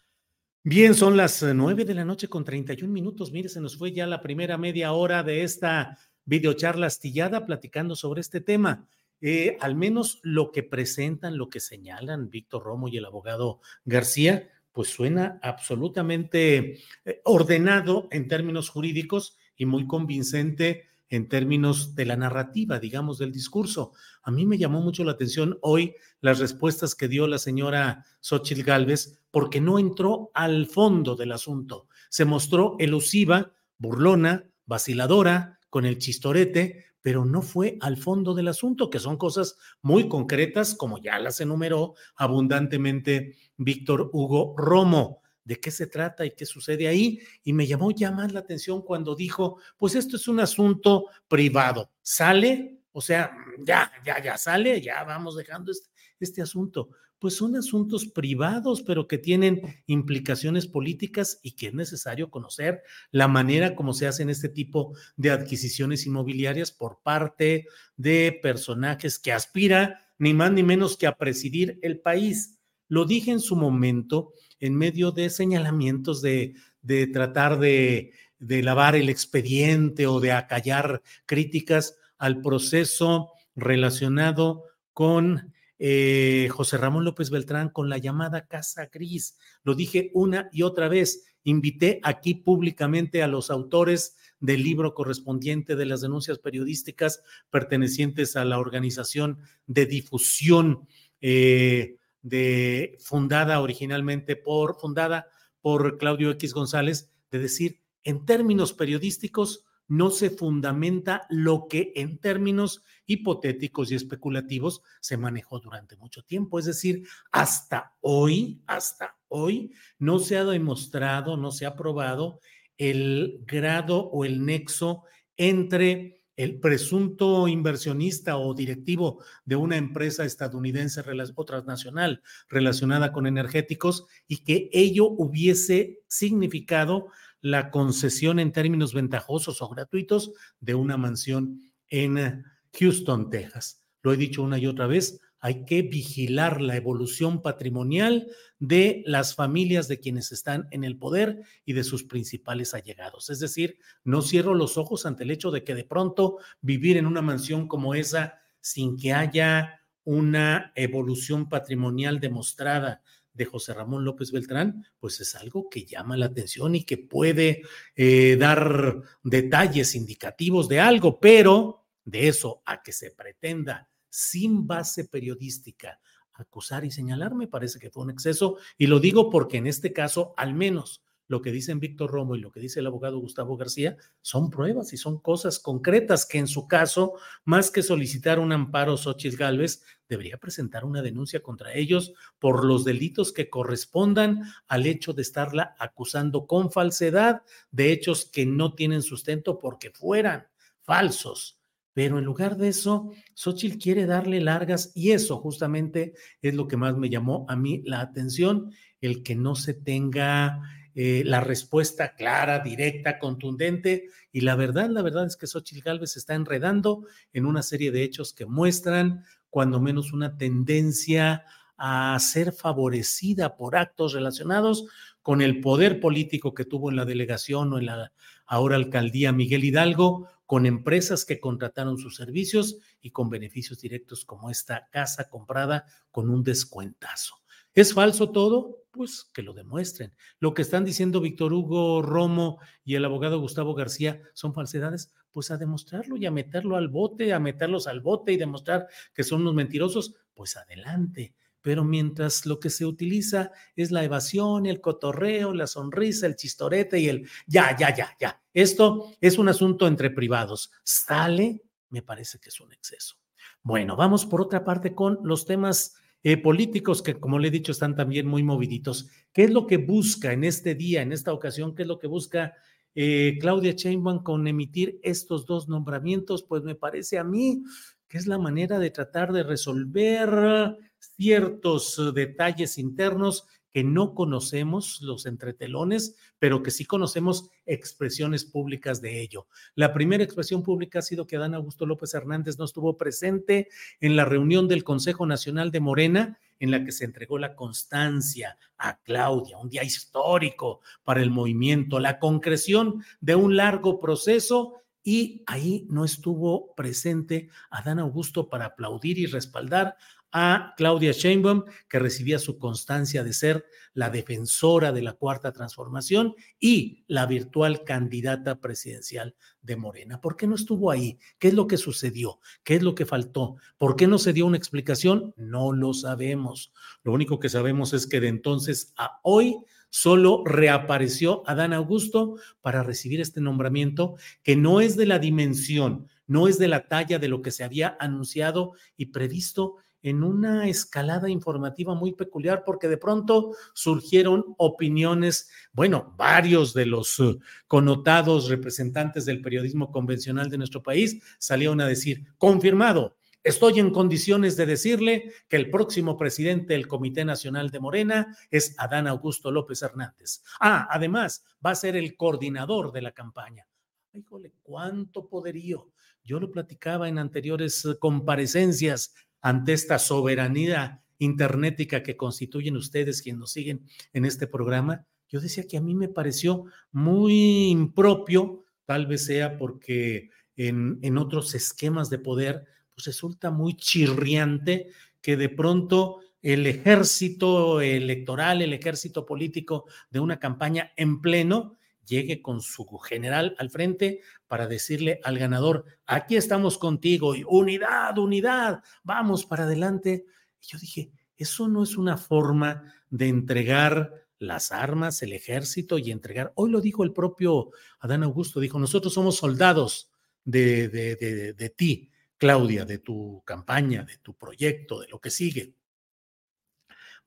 Speaker 1: Bien, son las eh, nueve de la noche con 31 minutos. Mire, se nos fue ya la primera media hora de esta videocharla astillada platicando sobre este tema. Eh, al menos lo que presentan, lo que señalan Víctor Romo y el abogado García, pues suena absolutamente eh, ordenado en términos jurídicos y muy convincente en términos de la narrativa, digamos, del discurso. A mí me llamó mucho la atención hoy las respuestas que dio la señora Xochitl Gálvez, porque no entró al fondo del asunto. Se mostró elusiva, burlona, vaciladora, con el chistorete, pero no fue al fondo del asunto, que son cosas muy concretas, como ya las enumeró abundantemente Víctor Hugo Romo de qué se trata y qué sucede ahí. Y me llamó ya más la atención cuando dijo, pues esto es un asunto privado. ¿Sale? O sea, ya, ya, ya sale, ya vamos dejando este, este asunto. Pues son asuntos privados, pero que tienen implicaciones políticas y que es necesario conocer la manera como se hacen este tipo de adquisiciones inmobiliarias por parte de personajes que aspira ni más ni menos que a presidir el país. Lo dije en su momento en medio de señalamientos de, de tratar de, de lavar el expediente o de acallar críticas al proceso relacionado con eh, José Ramón López Beltrán con la llamada Casa Gris. Lo dije una y otra vez. Invité aquí públicamente a los autores del libro correspondiente de las denuncias periodísticas pertenecientes a la organización de difusión eh, de, fundada originalmente por, fundada por Claudio X González, de decir, en términos periodísticos, no se fundamenta lo que en términos hipotéticos y especulativos se manejó durante mucho tiempo. Es decir, hasta hoy, hasta hoy, no se ha demostrado, no se ha probado el grado o el nexo entre el presunto inversionista o directivo de una empresa estadounidense o transnacional relacionada con energéticos y que ello hubiese significado la concesión en términos ventajosos o gratuitos de una mansión en Houston, Texas. Lo he dicho una y otra vez, hay que vigilar la evolución patrimonial de las familias de quienes están en el poder y de sus principales allegados. Es decir, no cierro los ojos ante el hecho de que de pronto vivir en una mansión como esa sin que haya una evolución patrimonial demostrada de José Ramón López Beltrán, pues es algo que llama la atención y que puede eh, dar detalles indicativos de algo, pero de eso a que se pretenda sin base periodística acusar y señalar me parece que fue un exceso y lo digo porque en este caso al menos lo que dicen Víctor Romo y lo que dice el abogado Gustavo García son pruebas y son cosas concretas que en su caso, más que solicitar un amparo Xochitl Gálvez, debería presentar una denuncia contra ellos por los delitos que correspondan al hecho de estarla acusando con falsedad de hechos que no tienen sustento porque fueran falsos. Pero en lugar de eso, Xochitl quiere darle largas y eso justamente es lo que más me llamó a mí la atención, el que no se tenga eh, la respuesta clara, directa, contundente. Y la verdad, la verdad es que Xochitl Gálvez se está enredando en una serie de hechos que muestran, cuando menos, una tendencia a ser favorecida por actos relacionados con el poder político que tuvo en la delegación o en la ahora alcaldía Miguel Hidalgo, con empresas que contrataron sus servicios y con beneficios directos como esta casa comprada con un descuentazo. ¿Es falso todo? Pues que lo demuestren. Lo que están diciendo Víctor Hugo Romo y el abogado Gustavo García son falsedades, pues a demostrarlo y a meterlo al bote, a meterlos al bote y demostrar que son unos mentirosos, pues adelante. Pero mientras lo que se utiliza es la evasión, el cotorreo, la sonrisa, el chistorete y el ya, ya, ya, ya. Esto es un asunto entre privados. Sale, me parece que es un exceso. Bueno, vamos por otra parte con los temas eh, políticos que, como le he dicho, están también muy moviditos. ¿Qué es lo que busca en este día, en esta ocasión? ¿Qué es lo que busca eh, Claudia Sheinbaum con emitir estos dos nombramientos? Pues me parece a mí que es la manera de tratar de resolver ciertos eh, detalles internos que no conocemos los entretelones, pero que sí conocemos expresiones públicas de ello. La primera expresión pública ha sido que Adán Augusto López Hernández no estuvo presente en la reunión del Consejo Nacional de Morena en la que se entregó la constancia a Claudia, un día histórico para el movimiento, la concreción de un largo proceso y ahí no estuvo presente Adán Augusto para aplaudir y respaldar a Claudia Sheinbaum, que recibía su constancia de ser la defensora de la cuarta transformación y la virtual candidata presidencial de Morena. ¿Por qué no estuvo ahí? ¿Qué es lo que sucedió? ¿Qué es lo que faltó? ¿Por qué no se dio una explicación? No lo sabemos. Lo único que sabemos es que de entonces a hoy solo reapareció Adán Augusto para recibir este nombramiento que no es de la dimensión, no es de la talla de lo que se había anunciado y previsto en una escalada informativa muy peculiar porque de pronto surgieron opiniones, bueno, varios de los uh, connotados representantes del periodismo convencional de nuestro país salieron a decir, confirmado, estoy en condiciones de decirle que el próximo presidente del Comité Nacional de Morena es Adán Augusto López Hernández. Ah, además, va a ser el coordinador de la campaña. Híjole, cuánto poderío. Yo lo platicaba en anteriores uh, comparecencias ante esta soberanía internética que constituyen ustedes quienes nos siguen en este programa, yo decía que a mí me pareció muy impropio, tal vez sea porque en otros esquemas de poder, pues resulta muy chirriante que de pronto el ejército electoral, el ejército político de una campaña en pleno, llegue con su general al frente para decirle al ganador, aquí estamos contigo, y unidad, unidad, vamos para adelante. Y yo dije, eso no es una forma de entregar las armas, el ejército y entregar. Hoy lo dijo el propio Adán Augusto, dijo, nosotros somos soldados de, de, de, de ti, Claudia, de tu campaña, de tu proyecto, de lo que sigue.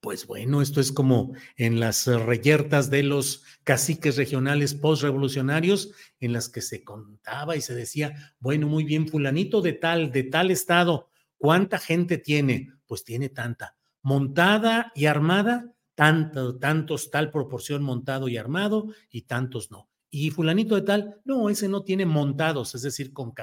Speaker 1: Pues bueno, esto es como en las reyertas de los caciques regionales postrevolucionarios, en las que se contaba y se decía, bueno, muy bien, fulanito de tal, de tal estado, ¿cuánta gente tiene? Pues tiene tanta. Montada y armada, tanto, tantos, tal proporción montado y armado, y tantos no. Y fulanito de tal, no, ese no tiene montados, es decir, con,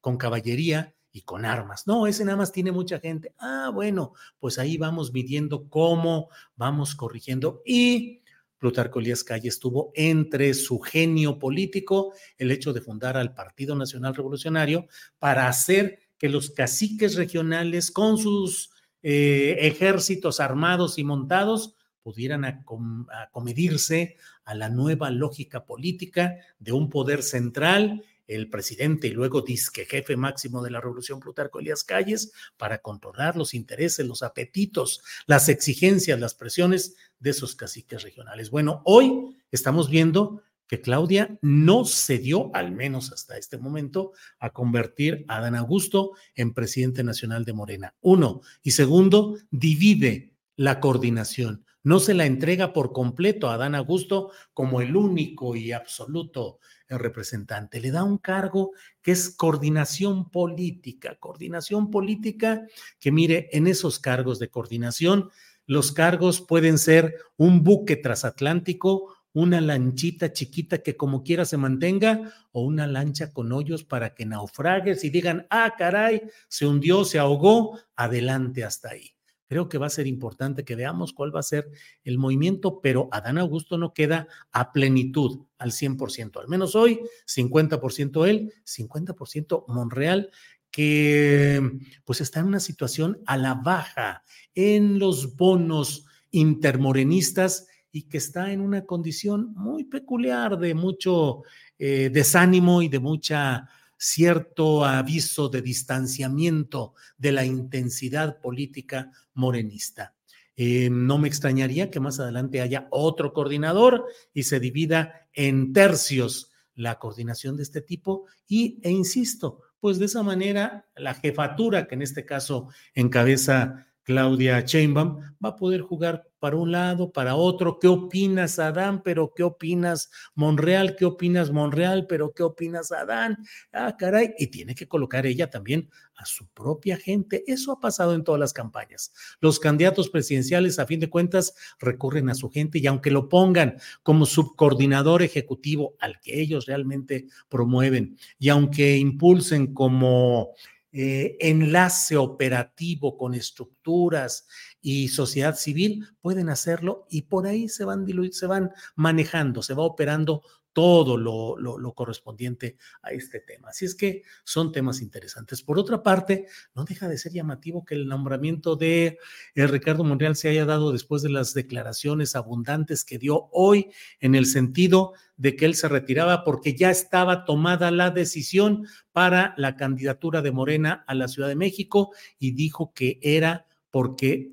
Speaker 1: con caballería y con armas. No, ese nada más tiene mucha gente. Ah, bueno, pues ahí vamos midiendo cómo vamos corrigiendo. Y Plutarco Elías Calle estuvo entre su genio político el hecho de fundar al Partido Nacional Revolucionario para hacer que los caciques regionales con sus eh, ejércitos armados y montados pudieran acomedirse a la nueva lógica política de un poder central el presidente y luego disque jefe máximo de la revolución Plutarco Elías Calles para controlar los intereses, los apetitos, las exigencias, las presiones de esos caciques regionales. Bueno, hoy estamos viendo que Claudia no cedió, al menos hasta este momento, a convertir a Dan Augusto en presidente nacional de Morena. Uno. Y segundo, divide la coordinación. No se la entrega por completo a Dan Augusto como el único y absoluto representante. Le da un cargo que es coordinación política, coordinación política que mire, en esos cargos de coordinación, los cargos pueden ser un buque transatlántico, una lanchita chiquita que como quiera se mantenga o una lancha con hoyos para que naufragues y digan, ah, caray, se hundió, se ahogó, adelante hasta ahí. Creo que va a ser importante que veamos cuál va a ser el movimiento, pero Adán Augusto no queda a plenitud, al 100%. Al menos hoy, 50% él, 50% Monreal, que pues está en una situación a la baja en los bonos intermorenistas y que está en una condición muy peculiar de mucho eh, desánimo y de mucha cierto aviso de distanciamiento de la intensidad política morenista. Eh, no me extrañaría que más adelante haya otro coordinador y se divida en tercios la coordinación de este tipo y, e insisto, pues de esa manera la jefatura que en este caso encabeza Claudia Sheinbaum va a poder jugar para un lado, para otro. ¿Qué opinas, Adán? Pero ¿qué opinas, Monreal? ¿Qué opinas, Monreal? Pero ¿qué opinas, Adán? Ah, caray. Y tiene que colocar ella también a su propia gente. Eso ha pasado en todas las campañas. Los candidatos presidenciales, a fin de cuentas, recurren a su gente y aunque lo pongan como subcoordinador ejecutivo al que ellos realmente promueven y aunque impulsen como eh, enlace operativo con estructuras y sociedad civil, pueden hacerlo y por ahí se van, se van manejando, se va operando todo lo, correspondiente a este tema. Así es que son temas interesantes. Por otra parte, no deja de ser llamativo que el nombramiento de eh, Ricardo Monreal se haya dado después de las declaraciones abundantes que dio hoy en el sentido de que él se retiraba porque ya estaba tomada la decisión para la candidatura de Morena a la Ciudad de México y dijo que era porque,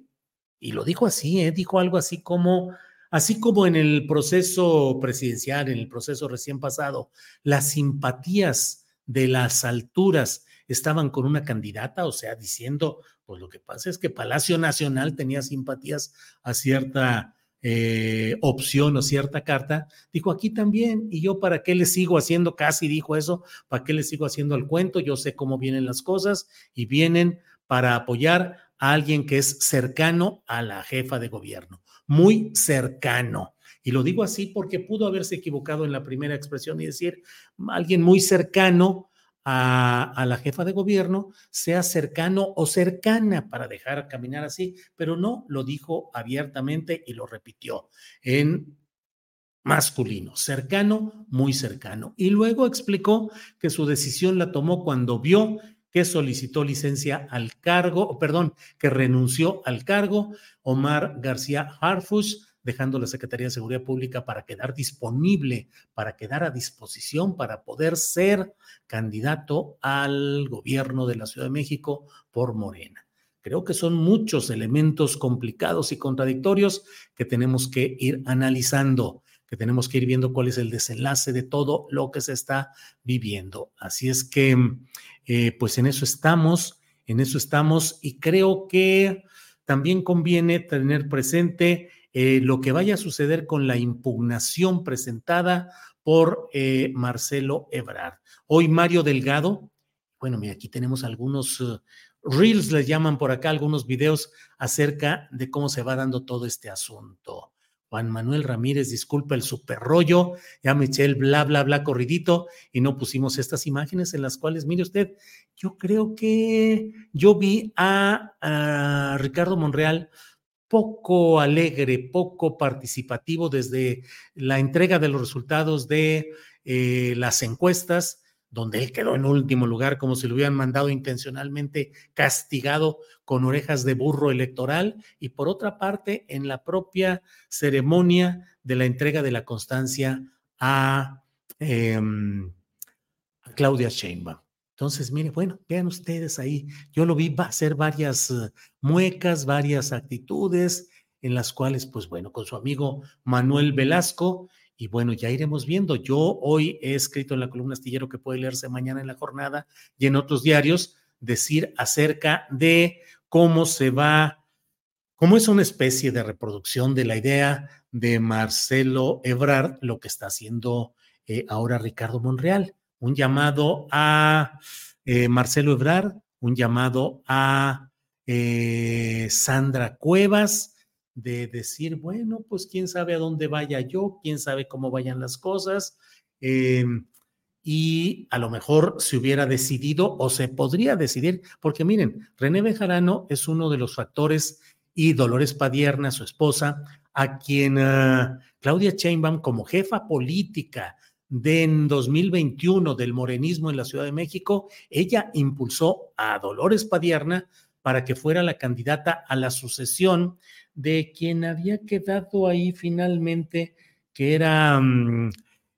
Speaker 1: y lo dijo así, ¿eh? dijo algo así como Así como en el proceso presidencial, en el proceso recién pasado, las simpatías de las alturas estaban con una candidata, o sea, diciendo, pues lo que pasa es que Palacio Nacional tenía simpatías a cierta eh, opción o cierta carta, dijo aquí también, y yo para qué le sigo haciendo, casi dijo eso, para qué le sigo haciendo el cuento, yo sé cómo vienen las cosas y vienen para apoyar a alguien que es cercano a la jefa de gobierno muy cercano. Y lo digo así porque pudo haberse equivocado en la primera expresión y decir alguien muy cercano a, la jefa de gobierno, sea cercano o cercana para dejar caminar así, pero no lo dijo abiertamente y lo repitió en masculino, cercano, muy cercano. Y luego explicó que su decisión la tomó cuando vio que solicitó licencia al cargo, perdón, que renunció al cargo, Omar García Harfush, dejando la Secretaría de Seguridad Pública para quedar disponible, para quedar a disposición, para poder ser candidato al gobierno de la Ciudad de México por Morena. Creo que son muchos elementos complicados y contradictorios que tenemos que ir analizando, que tenemos que ir viendo cuál es el desenlace de todo lo que se está viviendo. Así es que, eh, pues en eso estamos, en eso estamos y creo que también conviene tener presente eh, lo que vaya a suceder con la impugnación presentada por eh, Marcelo Ebrard. Hoy Mario Delgado, bueno, mira, aquí tenemos algunos reels, les llaman por acá, algunos videos acerca de cómo se va dando todo este asunto. Juan Manuel Ramírez, disculpa el super rollo, ya me eché el bla, bla, bla corridito y no pusimos estas imágenes en las cuales, mire usted, yo creo que yo vi a, Ricardo Monreal poco alegre, poco participativo desde la entrega de los resultados de eh, las encuestas, donde él quedó en último lugar, como si lo hubieran mandado intencionalmente castigado con orejas de burro electoral, y por otra parte, en la propia ceremonia de la entrega de la constancia a, em, Claudia Sheinbaum. Entonces, mire, bueno, vean ustedes ahí, yo lo vi hacer varias eh, muecas, varias actitudes en las cuales, pues bueno, con su amigo Manuel Velasco, y bueno, ya iremos viendo. Yo hoy he escrito en la columna astillero que puede leerse mañana en la jornada y en otros diarios, decir acerca de cómo se va, cómo es una especie de reproducción de la idea de Marcelo Ebrard, lo que está haciendo eh, ahora Ricardo Monreal un llamado a eh, Marcelo Ebrard, un llamado a eh, Sandra Cuevas, de decir, bueno, pues quién sabe a dónde vaya yo, quién sabe cómo vayan las cosas. Eh, y a lo mejor se hubiera decidido o se podría decidir, porque miren, René Bejarano es uno de los factores y Dolores Padierna, su esposa, a quien ah, Claudia Sheinbaum como jefa política de en 2021 del morenismo en la Ciudad de México, ella impulsó a Dolores Padierna para que fuera la candidata a la sucesión de quien había quedado ahí finalmente, que era mm,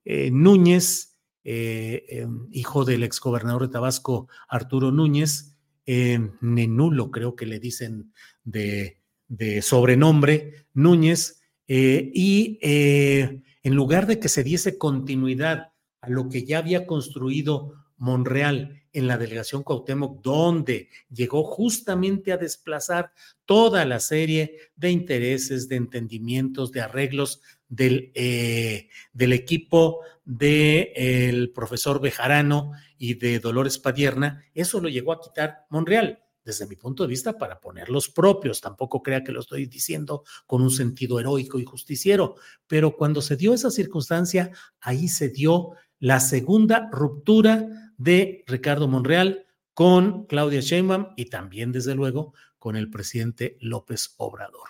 Speaker 1: eh, Núñez, eh, em, hijo del exgobernador de Tabasco, Arturo Núñez, Nenulo creo que le dicen de, de sobrenombre, Núñez, eh, y en lugar de que se diese continuidad a lo que ya había construido Monreal en la delegación Cuauhtémoc, donde llegó justamente a desplazar toda la serie de intereses, de entendimientos, de arreglos del, eh, del equipo del profesor Bejarano y de Dolores Padierna, eso lo llegó a quitar Monreal desde mi punto de vista, para poner los propios. Tampoco crea que lo estoy diciendo con un sentido heroico y justiciero, pero cuando se dio esa circunstancia, ahí se dio la segunda ruptura de Ricardo Monreal con Claudia Sheinbaum y también, desde luego, con el presidente López Obrador.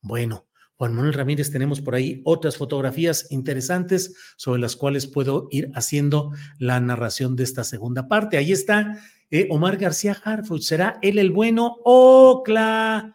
Speaker 1: Bueno, Juan Manuel Ramírez, tenemos por ahí otras fotografías interesantes sobre las cuales puedo ir haciendo la narración de esta segunda parte. Ahí está eh, Omar García Harfuch. ¿Será él el bueno o Clara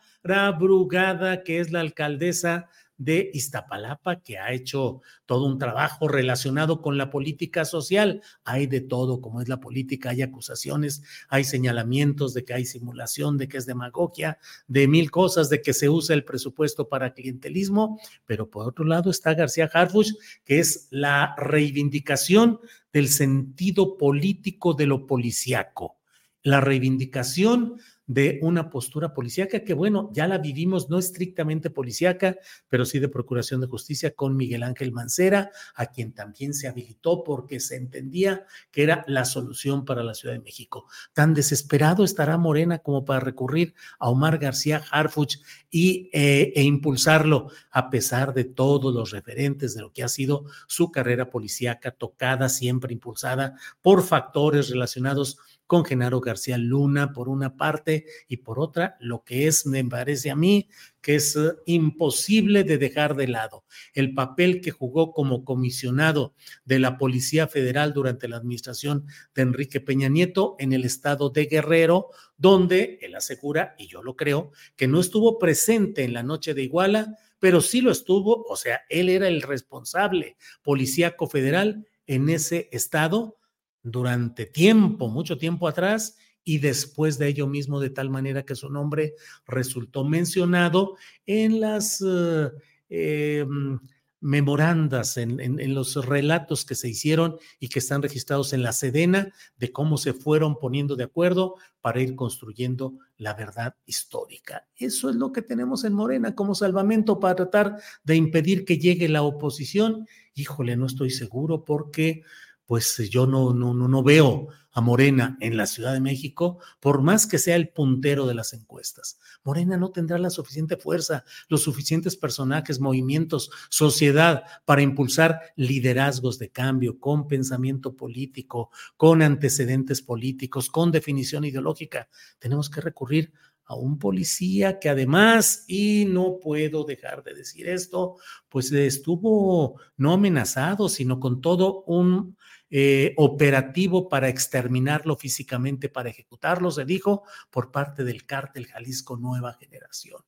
Speaker 1: Brugada, que es la alcaldesa de Iztapalapa, que ha hecho todo un trabajo relacionado con la política social. Hay de todo, como es la política, hay acusaciones, hay señalamientos de que hay simulación, de que es demagogia, de mil cosas, de que se usa el presupuesto para clientelismo, pero por otro lado está García Harfuch, que es la reivindicación del sentido político de lo policiaco la reivindicación de una postura policíaca que, bueno, ya la vivimos, no estrictamente policíaca, pero sí de Procuración de Justicia con Miguel Ángel Mancera, a quien también se habilitó porque se entendía que era la solución para la Ciudad de México. Tan desesperado estará Morena como para recurrir a Omar García Harfuch y, eh, e impulsarlo, a pesar de todos los referentes de lo que ha sido su carrera policíaca, tocada, siempre impulsada por factores relacionados con Genaro García Luna por una parte y por otra, lo que es, me parece a mí, que es eh, imposible de dejar de lado. El papel que jugó como comisionado de la Policía Federal durante la administración de Enrique Peña Nieto en el estado de Guerrero, donde él asegura, y yo lo creo, que no estuvo presente en la noche de Iguala, pero sí lo estuvo, o sea, él era el responsable policíaco federal en ese estado durante tiempo, mucho tiempo atrás, y después de ello mismo, de tal manera que su nombre resultó mencionado en las eh, em, memorandas, en, los relatos que se hicieron y que están registrados en la Sedena de cómo se fueron poniendo de acuerdo para ir construyendo la verdad histórica. Eso es lo que tenemos en Morena como salvamento para tratar de impedir que llegue la oposición. Híjole, no estoy seguro porque pues yo no, no, no, no veo a Morena en la Ciudad de México, por más que sea el puntero de las encuestas. Morena no tendrá la suficiente fuerza, los suficientes personajes, movimientos, sociedad para impulsar liderazgos de cambio con pensamiento político, con antecedentes políticos, con definición ideológica. Tenemos que recurrir a un policía que además, y no puedo dejar de decir esto, pues estuvo no amenazado, sino con todo un eh, operativo para exterminarlo físicamente, para ejecutarlo, se dijo, por parte del cártel Jalisco Nueva Generación.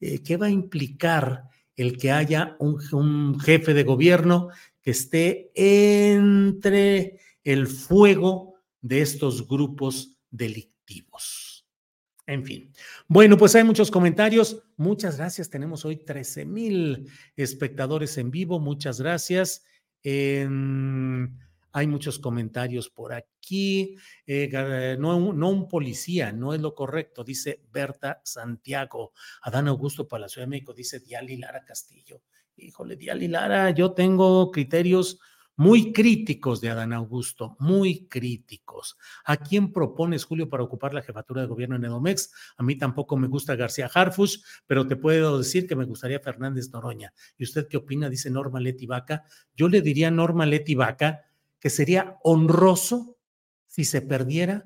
Speaker 1: Eh, ¿Qué va a implicar el que haya un jefe de gobierno que esté entre el fuego de estos grupos delictivos? En fin. Bueno, pues hay muchos comentarios. Muchas gracias. Tenemos hoy 13 mil espectadores en vivo. Muchas gracias. hay muchos comentarios por aquí. Eh, no, un policía, no es lo correcto, dice Berta Santiago. Adán Augusto para la Ciudad de México, dice Diali Lara Castillo. Híjole, Diali Lara, yo tengo criterios muy críticos de Adán Augusto, muy críticos. ¿A quién propones, Julio, para ocupar la jefatura de gobierno en Edomex? A mí tampoco me gusta García Harfush, pero te puedo decir que me gustaría Fernández Noroña. ¿Y usted qué opina? Dice Norma Leti Vaca. Yo le diría a Norma Leti Vaca que sería honroso si se perdiera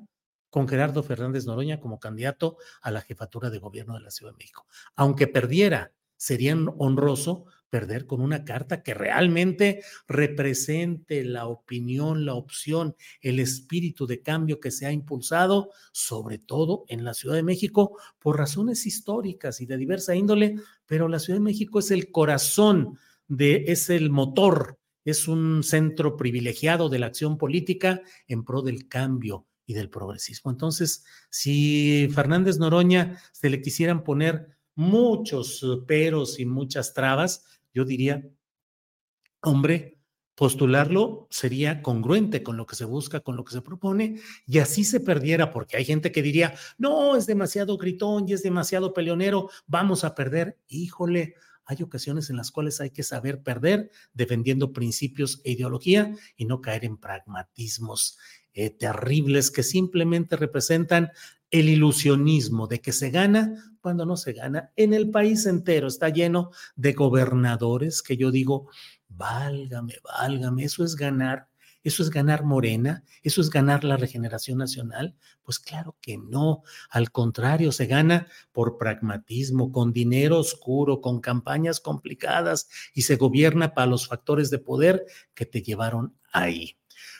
Speaker 1: con Gerardo Fernández Noroña como candidato a la jefatura de gobierno de la Ciudad de México. Aunque perdiera, sería honroso perder con una carta que realmente represente la opinión, la opción, el espíritu de cambio que se ha impulsado, sobre todo en la Ciudad de México, por razones históricas y de diversa índole, pero la Ciudad de México es el corazón de, es el motor, es un centro privilegiado de la acción política en pro del cambio y del progresismo. Entonces, si Fernández Noroña se le quisieran poner muchos peros y muchas trabas, yo diría, hombre, postularlo sería congruente con lo que se busca, con lo que se propone, y así se perdiera, porque hay gente que diría, no, es demasiado gritón y es demasiado peleonero, vamos a perder. Híjole, hay ocasiones en las cuales hay que saber perder defendiendo principios e ideología y no caer en pragmatismos eh, terribles que simplemente representan el ilusionismo de que se gana cuando no se gana. En el país entero está lleno de gobernadores que yo digo, válgame, válgame, eso es ganar. ¿Eso es ganar Morena? ¿Eso es ganar la regeneración nacional? Pues claro que no. Al contrario, se gana por pragmatismo, con dinero oscuro, con campañas complicadas y se gobierna para los factores de poder que te llevaron ahí.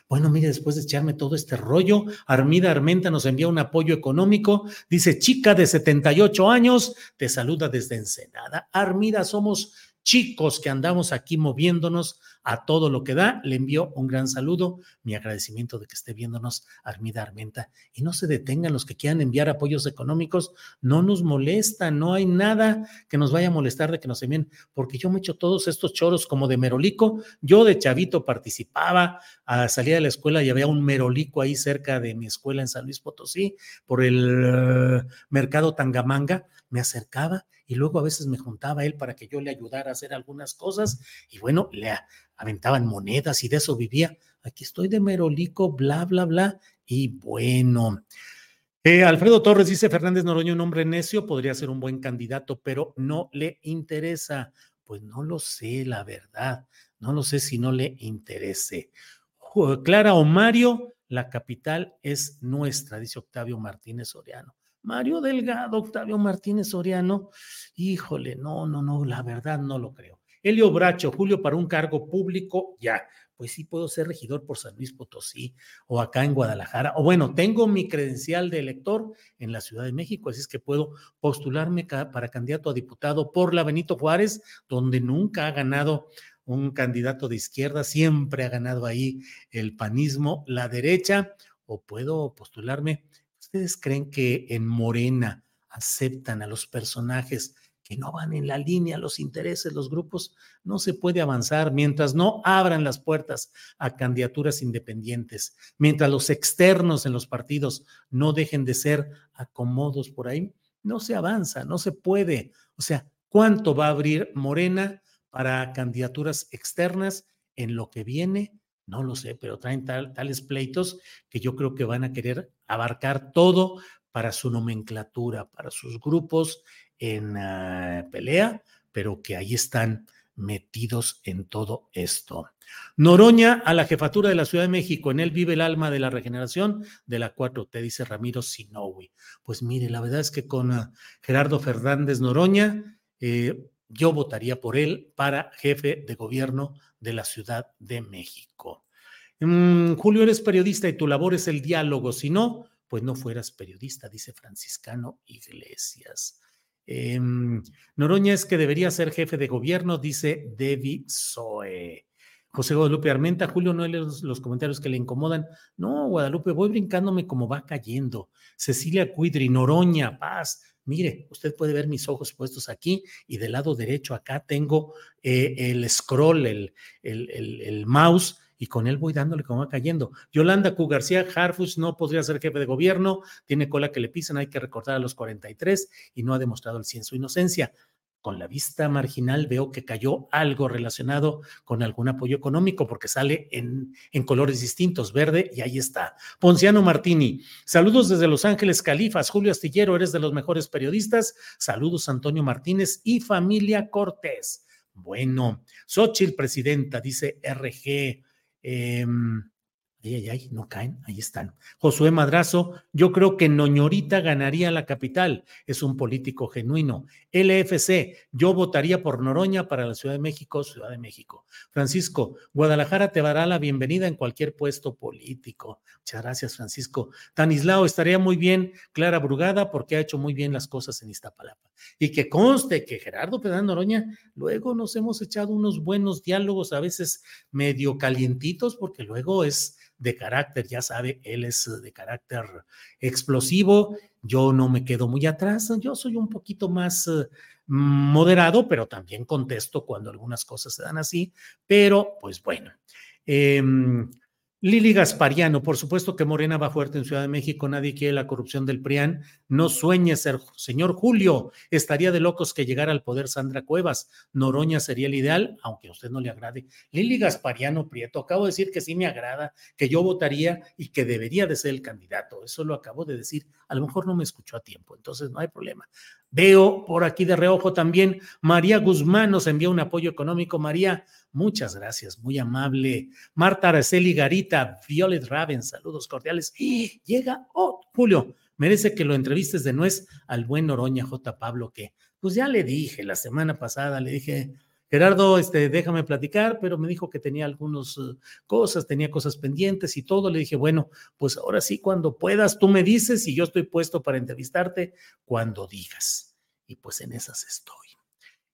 Speaker 1: Bueno, mire, después de echarme todo este rollo, Armida Armenta nos envía un apoyo económico. Dice, chica de 78 años, te saluda desde Ensenada. Armida, somos chicos que andamos aquí moviéndonos a todo lo que da. Le envío un gran saludo, mi agradecimiento de que esté viéndonos Armida Armenta. Y no se detengan los que quieran enviar apoyos económicos, no nos molesta, no hay nada que nos vaya a molestar de que nos envíen, porque yo me echo todos estos choros como de merolico. Yo de chavito participaba, a salir de la escuela y había un merolico ahí cerca de mi escuela en San Luis Potosí, por el eh, mercado Tangamanga, me acercaba y luego a veces me juntaba él para que yo le ayudara a hacer algunas cosas y bueno, le aventaban monedas y de eso vivía. Aquí estoy de merolico, bla, bla, bla. Y bueno. Eh, Alfredo Torres dice, Fernández Noroño, un hombre necio, podría ser un buen candidato, pero no le interesa. Pues no lo sé, la verdad. No lo sé si no le interese. Clara o Mario, la capital es nuestra, dice Octavio Martínez Soriano. Mario Delgado, Octavio Martínez Soriano, híjole, no, no, no, la verdad no lo creo. Elio Bracho, Julio, para un cargo público, ya. Pues sí, puedo ser regidor por San Luis Potosí o acá en Guadalajara. O bueno, tengo mi credencial de elector en la Ciudad de México, así es que puedo postularme para candidato a diputado por la Benito Juárez, donde nunca ha ganado un candidato de izquierda, siempre ha ganado ahí el panismo, la derecha, o puedo postularme. ¿Ustedes creen que en Morena aceptan a los personajes que no van en la línea, los intereses, los grupos, no se puede avanzar mientras no abran las puertas a candidaturas independientes, mientras los externos en los partidos no dejen de ser acomodos por ahí, no se avanza, no se puede. O sea, ¿cuánto va a abrir Morena para candidaturas externas en lo que viene? No lo sé, pero traen tales pleitos que yo creo que van a querer abarcar todo para su nomenclatura, para sus grupos en pelea, pero que ahí están metidos en todo esto. Noroña a la jefatura de la Ciudad de México, en él vive el alma de la regeneración de la 4T, dice Ramiro Sinowi. Pues mire, la verdad es que con ah, Gerardo Fernández Noroña, eh, yo votaría por él para jefe de gobierno de la Ciudad de México. Mm, Julio, eres periodista y tu labor es el diálogo, si no, pues no fueras periodista, dice Franciscano Iglesias. Em, Noroña es que debería ser jefe de gobierno, dice Debbie Zoe. José Guadalupe Armenta, Julio, no lees los, comentarios que le incomodan. No, Guadalupe, voy brincándome como va cayendo. Cecilia Cuidri, Noroña, Paz. Mire, usted puede ver mis ojos puestos aquí y del lado derecho acá tengo eh, el scroll, el, el, el mouse y con él voy dándole como va cayendo. Yolanda Q. García, Harfus no podría ser jefe de gobierno, tiene cola que le pisan, hay que recordar a los 43 y no ha demostrado el cien su inocencia. Con la vista marginal veo que cayó algo relacionado con algún apoyo económico porque sale en, en colores distintos, verde y ahí está. Ponciano Martini, saludos desde Los Ángeles, Califas. Julio Astillero, eres de los mejores periodistas. Saludos Antonio Martínez y familia Cortés. Bueno, Xochitl, presidenta, dice RG. Eh, Ay, ay, ay, no caen, ahí están. Josué Madrazo, yo creo que Noñorita ganaría la capital, es un político genuino. LFC, yo votaría por Noroña para la Ciudad de México, Ciudad de México. Francisco, Guadalajara te dará la bienvenida en cualquier puesto político. Muchas gracias, Francisco. Tanislao, estaría muy bien Clara Brugada porque ha hecho muy bien las cosas en Iztapalapa. Y que conste que Gerardo Pedán Noroña, luego nos hemos echado unos buenos diálogos, a veces medio calientitos, porque luego es de carácter, ya sabe, él es de carácter explosivo, yo no me quedo muy atrás, yo soy un poquito más eh, moderado, pero también contesto cuando algunas cosas se dan así, pero pues bueno. Eh, Lili Gaspariano, por supuesto que Morena va fuerte en Ciudad de México, nadie quiere la corrupción del PRIAN, no sueñe ser señor Julio, estaría de locos que llegara al poder Sandra Cuevas, Noroña sería el ideal, aunque a usted no le agrade. Lili Gaspariano Prieto, acabo de decir que sí me agrada, que yo votaría y que debería de ser el candidato, eso lo acabo de decir, a lo mejor no me escuchó a tiempo, entonces no hay problema. Veo por aquí de reojo también, María Guzmán nos envía un apoyo económico, María, Muchas gracias, muy amable. Marta Araceli Garita, Violet Raven, saludos cordiales. Y llega, oh, Julio, merece que lo entrevistes de nuez al buen Oroña J. Pablo, que pues ya le dije la semana pasada, le dije, Gerardo, este, déjame platicar, pero me dijo que tenía algunas eh, cosas, tenía cosas pendientes y todo. Le dije, bueno, pues ahora sí, cuando puedas, tú me dices y yo estoy puesto para entrevistarte cuando digas. Y pues en esas estoy.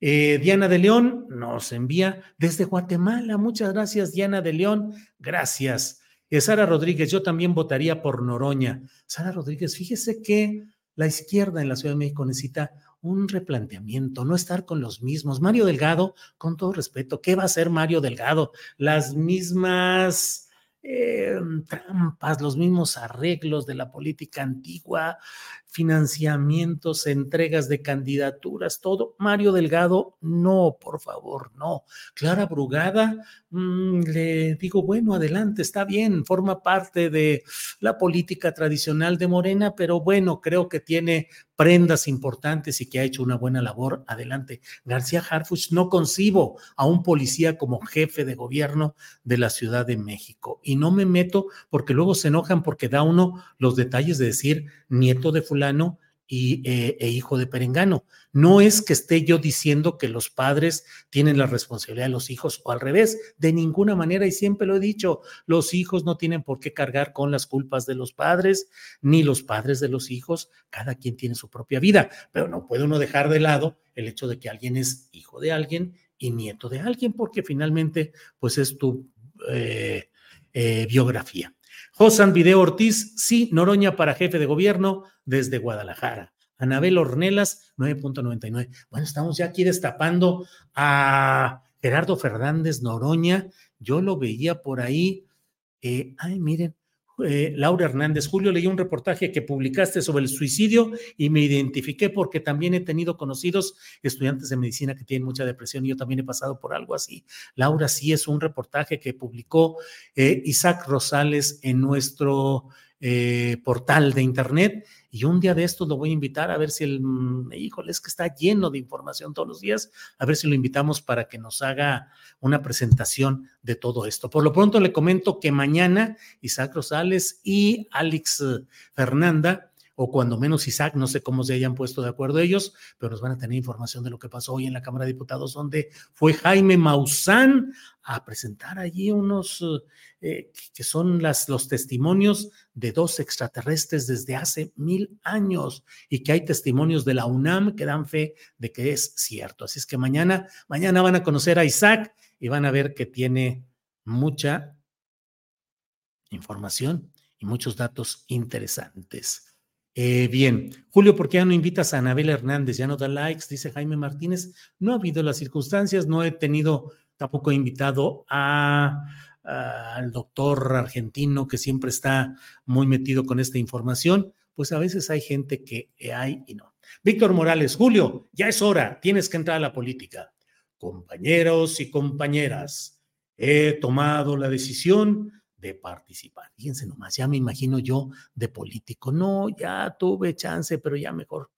Speaker 1: Eh, Diana de León nos envía desde Guatemala. Muchas gracias, Diana de León. Gracias. Eh, Sara Rodríguez, yo también votaría por Noroña. Sara Rodríguez, fíjese que la izquierda en la Ciudad de México necesita un replanteamiento, no estar con los mismos. Mario Delgado, con todo respeto, ¿qué va a hacer Mario Delgado? Las mismas eh, trampas, los mismos arreglos de la política antigua, financiamientos, entregas de candidaturas, todo. Mario Delgado, no, por favor, no. Clara Brugada, mm, le digo, bueno, adelante, está bien, forma parte de la política tradicional de Morena, pero bueno, creo que tiene prendas importantes y que ha hecho una buena labor. Adelante. García Harfuch, no concibo a un policía como jefe de gobierno de la Ciudad de México. Y no me meto porque luego se enojan porque da uno los detalles de decir nieto de fulano y, eh, e hijo de Perengano. No es que esté yo diciendo que los padres tienen la responsabilidad de los hijos o al revés, de ninguna manera, y siempre lo he dicho, los hijos no tienen por qué cargar con las culpas de los padres, ni los padres de los hijos, cada quien tiene su propia vida, pero no puede uno dejar de lado el hecho de que alguien es hijo de alguien y nieto de alguien, porque finalmente, pues es tu eh, eh, biografía. Josan Video Ortiz, sí, Noroña para jefe de gobierno desde Guadalajara. Anabel Ornelas, 9.99. Bueno, estamos ya aquí destapando a Gerardo Fernández Noroña. Yo lo veía por ahí. Eh, ay, miren, eh, Laura Hernández. Julio, leí un reportaje que publicaste sobre el suicidio y me identifiqué porque también he tenido conocidos estudiantes de medicina que tienen mucha depresión y yo también he pasado por algo así. Laura, sí es un reportaje que publicó eh, Isaac Rosales en nuestro eh, portal de internet y un día de estos lo voy a invitar a ver si el, mm, híjole, es que está lleno de información todos los días, a ver si lo invitamos para que nos haga una presentación de todo esto. Por lo pronto le comento que mañana Isaac Rosales y Alex eh, Fernanda o cuando menos Isaac, no sé cómo se hayan puesto de acuerdo ellos, pero nos van a tener información de lo que pasó hoy en la Cámara de Diputados, donde fue Jaime Maussan a presentar allí unos eh, que son los testimonios de dos extraterrestres desde hace mil años y que hay testimonios de la UNAM que dan fe de que es cierto. Así es que mañana, mañana van a conocer a Isaac y van a ver que tiene mucha información y muchos datos interesantes. Eh, bien, Julio, ¿por qué ya no invitas a Anabel Hernández? Ya no da likes, dice Jaime Martínez. No ha habido las circunstancias, no he tenido, tampoco he invitado al doctor argentino que siempre está muy metido con esta información. Pues a veces hay gente que hay y no. Víctor Morales, Julio, ya es hora, tienes que entrar a la política. Compañeros y compañeras, he tomado la decisión de participar. Fíjense nomás, ya me imagino yo de político. No, ya tuve chance, pero ya mejor.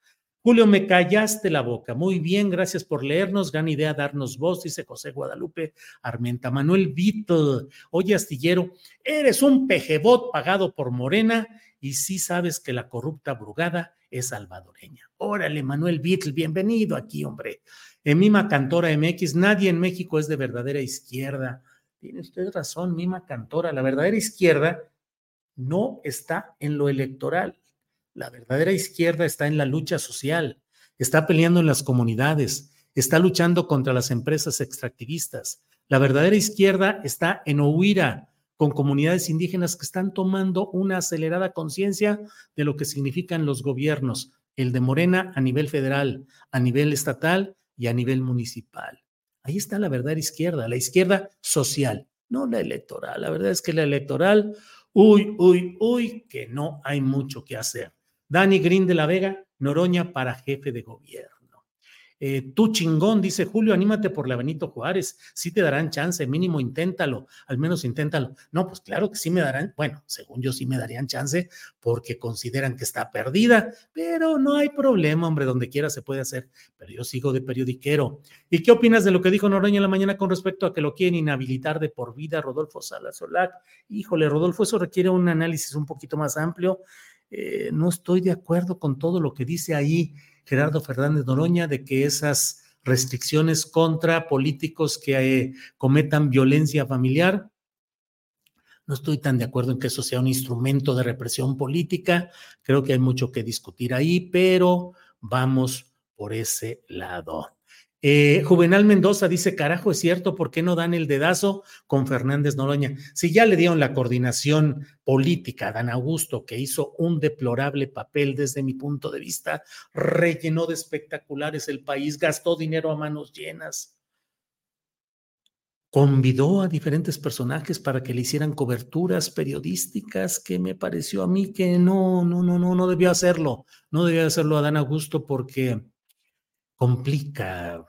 Speaker 1: Julio, me callaste la boca. Muy bien, gracias por leernos. Gran idea darnos voz, dice José Guadalupe Armenta. Manuel Vito, oye, astillero, eres un pejebot pagado por Morena y sí sabes que la corrupta Brugada es salvadoreña. Órale, Manuel Vittel, bienvenido aquí, hombre. En Mima Cantora MX, nadie en México es de verdadera izquierda. Tiene usted razón, Mima Cantora. La verdadera izquierda no está en lo electoral. La verdadera izquierda está en la lucha social, está peleando en las comunidades, está luchando contra las empresas extractivistas. La verdadera izquierda está en Ohuira, con comunidades indígenas que están tomando una acelerada conciencia de lo que significan los gobiernos, el de Morena a nivel federal, a nivel estatal y a nivel municipal. Ahí está la verdadera izquierda, la izquierda social, no la electoral. La verdad es que la electoral, uy, uy, uy, que no hay mucho que hacer. Dani Green de la Vega, Noroña para jefe de gobierno. Eh, tú chingón, dice Julio, anímate por la Benito Juárez, sí te darán chance, mínimo inténtalo, al menos inténtalo. No, pues claro que sí me darán, bueno, según yo sí me darían chance porque consideran que está perdida, pero no hay problema, hombre, donde quiera se puede hacer, pero yo sigo de periodiquero. ¿Y qué opinas de lo que dijo Noroña la mañana con respecto a que lo quieren inhabilitar de por vida Rodolfo Salas Solac? Híjole, Rodolfo, eso requiere un análisis un poquito más amplio. Eh, no estoy de acuerdo con todo lo que dice ahí Gerardo Fernández Noroña de que esas restricciones contra políticos que eh, cometan violencia familiar. No estoy tan de acuerdo en que eso sea un instrumento de represión política. Creo que hay mucho que discutir ahí, pero vamos por ese lado. Eh, Juvenal Mendoza dice, carajo, es cierto, ¿por qué no dan el dedazo con Fernández Noroña? Si ya le dieron la coordinación política a Dan Augusto, que hizo un deplorable papel desde mi punto de vista, rellenó de espectaculares el país, gastó dinero a manos llenas, convidó a diferentes personajes para que le hicieran coberturas periodísticas que me pareció a mí que no, no, no, no, no debió hacerlo, no debió hacerlo a Dan Augusto porque complica,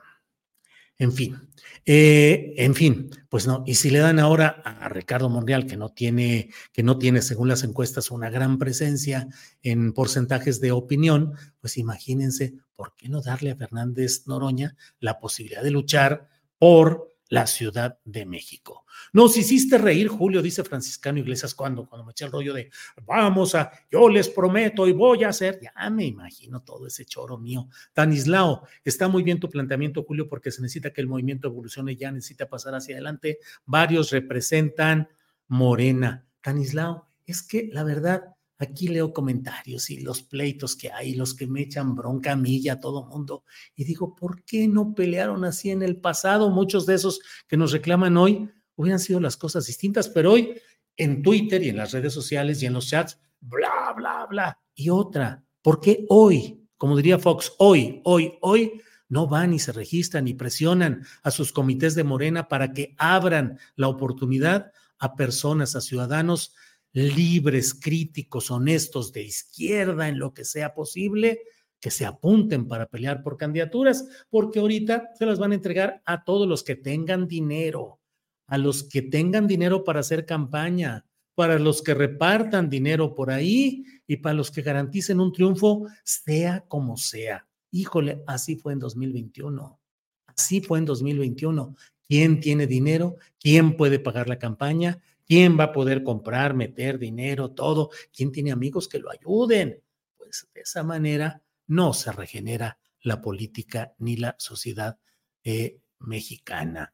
Speaker 1: en fin, eh, en fin, pues no. Y si le dan ahora a Ricardo Monreal, que no tiene, que no tiene, según las encuestas, una gran presencia en porcentajes de opinión, pues imagínense, ¿por qué no darle a Fernández Noroña la posibilidad de luchar por la Ciudad de México. Nos hiciste reír, Julio, dice Franciscano Iglesias, cuando, cuando me eché el rollo de vamos a, yo les prometo y voy a hacer, ya me imagino todo ese choro mío. Tanislao, está muy bien tu planteamiento, Julio, porque se necesita que el movimiento evolucione, ya necesita pasar hacia adelante. Varios representan Morena. Tanislao, es que la verdad, aquí leo comentarios y los pleitos que hay, los que me echan bronca a mí y a todo mundo. Y digo, ¿por qué no pelearon así en el pasado? Muchos de esos que nos reclaman hoy hubieran sido las cosas distintas, pero hoy en Twitter y en las redes sociales y en los chats, bla, bla, bla. Y otra, ¿por qué hoy, como diría Fox, hoy, hoy, hoy, no van y se registran y presionan a sus comités de Morena para que abran la oportunidad a personas, a ciudadanos libres, críticos, honestos, de izquierda, en lo que sea posible, que se apunten para pelear por candidaturas, porque ahorita se las van a entregar a todos los que tengan dinero, a los que tengan dinero para hacer campaña, para los que repartan dinero por ahí y para los que garanticen un triunfo, sea como sea. Híjole, así fue en 2021. Así fue en 2021. ¿Quién tiene dinero? ¿Quién puede pagar la campaña? ¿Quién va a poder comprar, meter dinero, todo? ¿Quién tiene amigos que lo ayuden? Pues de esa manera no se regenera la política ni la sociedad eh, mexicana.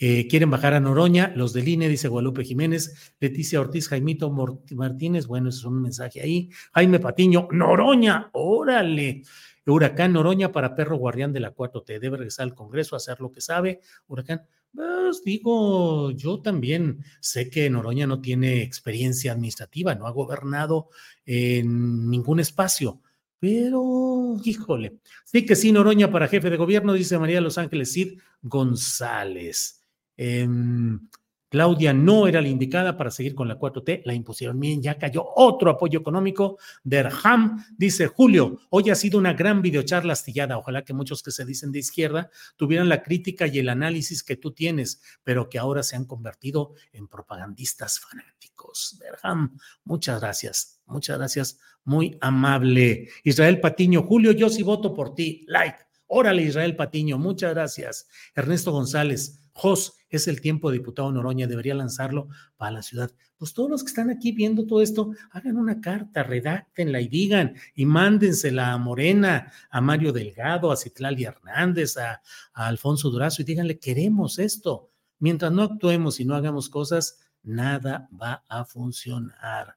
Speaker 1: Eh, quieren bajar a Noroña, los del INE, dice Guadalupe Jiménez, Leticia Ortiz, Jaimito Martínez, bueno, eso es un mensaje ahí. Jaime Patiño, Noroña, órale. Huracán Noroña para perro guardián de la 4T. Debe regresar al Congreso a hacer lo que sabe. Huracán, pues digo, yo también sé que Noroña no tiene experiencia administrativa, no ha gobernado en ningún espacio, pero híjole, sí que sí, Noroña para jefe de gobierno, dice María Los Ángeles Cid González. Em, Claudia no era la indicada para seguir con la 4T, la impusieron bien, ya cayó otro apoyo económico. Derham dice Julio, hoy ha sido una gran videocharla astillada. Ojalá que muchos que se dicen de izquierda tuvieran la crítica y el análisis que tú tienes, pero que ahora se han convertido en propagandistas fanáticos. Derham, muchas gracias, muchas gracias, muy amable. Israel Patiño, Julio, yo sí voto por ti. Like. Órale, Israel Patiño, muchas gracias. Ernesto González, Jos, es el tiempo, diputado Noroña, debería lanzarlo para la ciudad. Pues todos los que están aquí viendo todo esto, hagan una carta, redáctenla y digan, y mándensela a Morena, a Mario Delgado, a Citlali Hernández, a, a Alfonso Durazo, y díganle, queremos esto. Mientras no actuemos y no hagamos cosas, nada va a funcionar.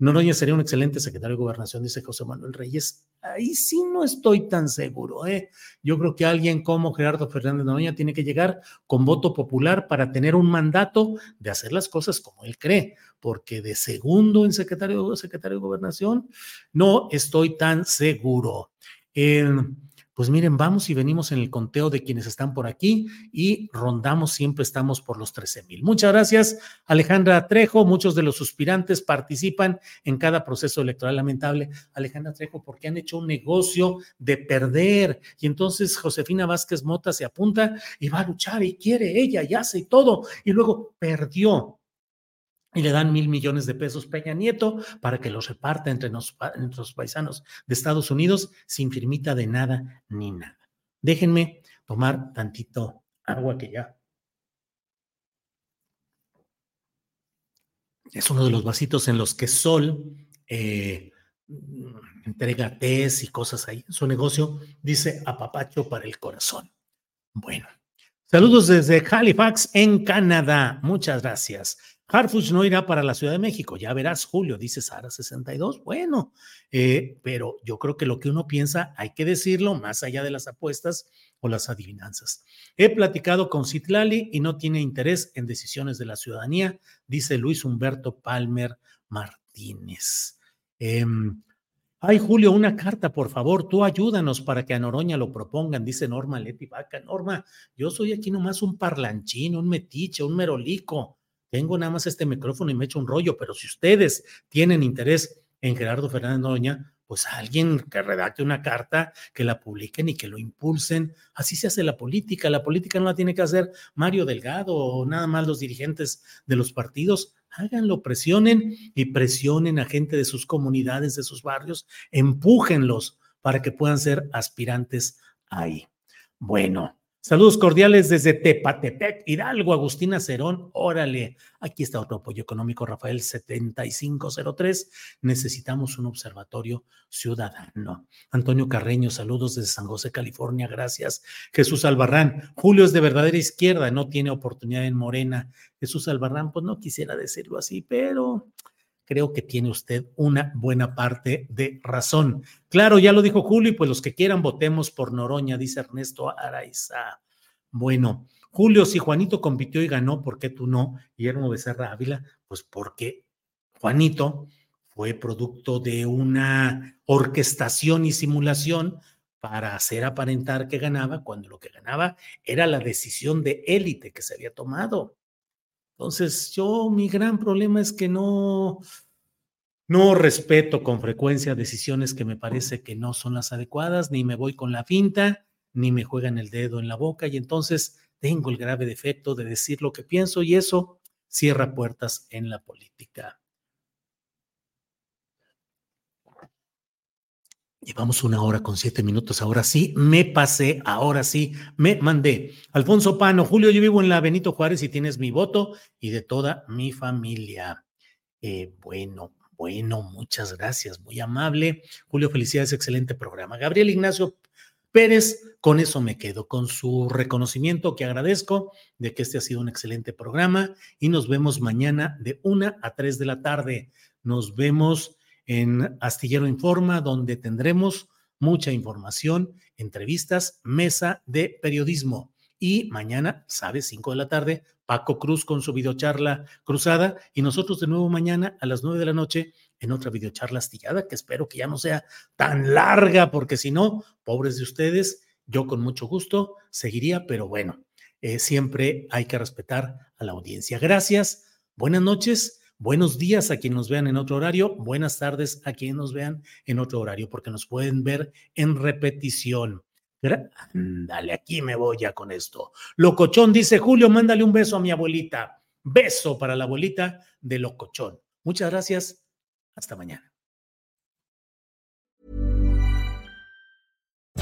Speaker 1: Noroña sería un excelente secretario de gobernación, dice José Manuel Reyes. Ahí sí no estoy tan seguro. ¿eh? Yo creo que alguien como Gerardo Fernández Noroña tiene que llegar con voto popular para tener un mandato de hacer las cosas como él cree, porque de segundo en secretario, de gobernación no estoy tan seguro. Pues miren, vamos y venimos en el conteo de quienes están por aquí y rondamos, siempre estamos por los 13 mil. Muchas gracias, Alejandra Trejo. Muchos de los suspirantes participan en cada proceso electoral. Lamentable, Alejandra Trejo, porque han hecho un negocio de perder. Y entonces Josefina Vázquez Mota se apunta y va a luchar y quiere ella y hace y todo. Y luego perdió y le dan mil millones de pesos Peña Nieto para que los reparta entre nuestros paisanos de Estados Unidos sin firmita de nada ni nada. Déjenme tomar tantito agua que ya. Es uno de los vasitos en los que Sol eh, entrega tés y cosas ahí. Su negocio dice apapacho para el corazón. Bueno, saludos desde Halifax, en Canadá. Muchas gracias. Harfuch no irá para la Ciudad de México, ya verás, Julio, dice Sara 62. Bueno, eh, pero yo creo que lo que uno piensa hay que decirlo más allá de las apuestas o las adivinanzas. He platicado con Citlali y no tiene interés en decisiones de la ciudadanía, dice Luis Humberto Palmer Martínez. Em, ay, Julio, una carta, por favor, tú ayúdanos para que a Noroña lo propongan, dice Norma Leti Vaca. Norma, yo soy aquí nomás un parlanchín, un metiche, un merolico tengo nada más este micrófono y me echo un rollo, pero si ustedes tienen interés en Gerardo Fernández Noroña, pues alguien que redacte una carta, que la publiquen y que lo impulsen. Así se hace la política. La política no la tiene que hacer Mario Delgado o nada más los dirigentes de los partidos. Háganlo, presionen y presionen a gente de sus comunidades, de sus barrios, empújenlos para que puedan ser aspirantes ahí. Bueno, Saludos cordiales desde Tepatepec, Hidalgo, Agustina Cerón. Órale, aquí está otro apoyo económico, Rafael 7503. Necesitamos un observatorio ciudadano. Antonio Carreño, saludos desde San José, California. Gracias. Jesús Albarrán, Julio es de verdadera izquierda, no tiene oportunidad en Morena. Jesús Albarrán, pues no quisiera decirlo así, pero creo que tiene usted una buena parte de razón. Claro, ya lo dijo Julio, y pues los que quieran votemos por Noroña, dice Ernesto Araiza. Bueno, Julio, si Juanito compitió y ganó, ¿por qué tú no? Guillermo Becerra Ávila, pues porque Juanito fue producto de una orquestación y simulación para hacer aparentar que ganaba, cuando lo que ganaba era la decisión de élite que se había tomado. Entonces, yo mi gran problema es que no, no respeto con frecuencia decisiones que me parece que no son las adecuadas, ni me voy con la finta, ni me juegan el dedo en la boca, y entonces tengo el grave defecto de decir lo que pienso y eso cierra puertas en la política. Llevamos una hora con siete minutos. Ahora sí, me pasé. Ahora sí, me mandé. Alfonso Pano, Julio, yo vivo en la Benito Juárez y tienes mi voto y de toda mi familia. Eh, bueno, bueno, muchas gracias. Muy amable. Julio, felicidades, excelente programa. Gabriel Ignacio Pérez, con eso me quedo, con su reconocimiento que agradezco de que este ha sido un excelente programa y nos vemos mañana de una a tres de la tarde. Nos vemos en Astillero Informa, donde tendremos mucha información, entrevistas, mesa de periodismo. Y mañana, ¿sabes? 5 de la tarde, Paco Cruz con su videocharla cruzada y nosotros de nuevo mañana a las 9 de la noche en otra videocharla astillada, que espero que ya no sea tan larga, porque si no, pobres de ustedes, yo con mucho gusto seguiría, pero bueno, eh, siempre hay que respetar a la audiencia. Gracias, buenas noches Buenos días a quienes nos vean en otro horario, buenas tardes a quienes nos vean en otro horario, porque nos pueden ver en repetición. Dale, aquí me voy ya con esto. Locochón dice, Julio, mándale un beso a mi abuelita. Beso para la abuelita de Locochón. Muchas gracias. Hasta mañana.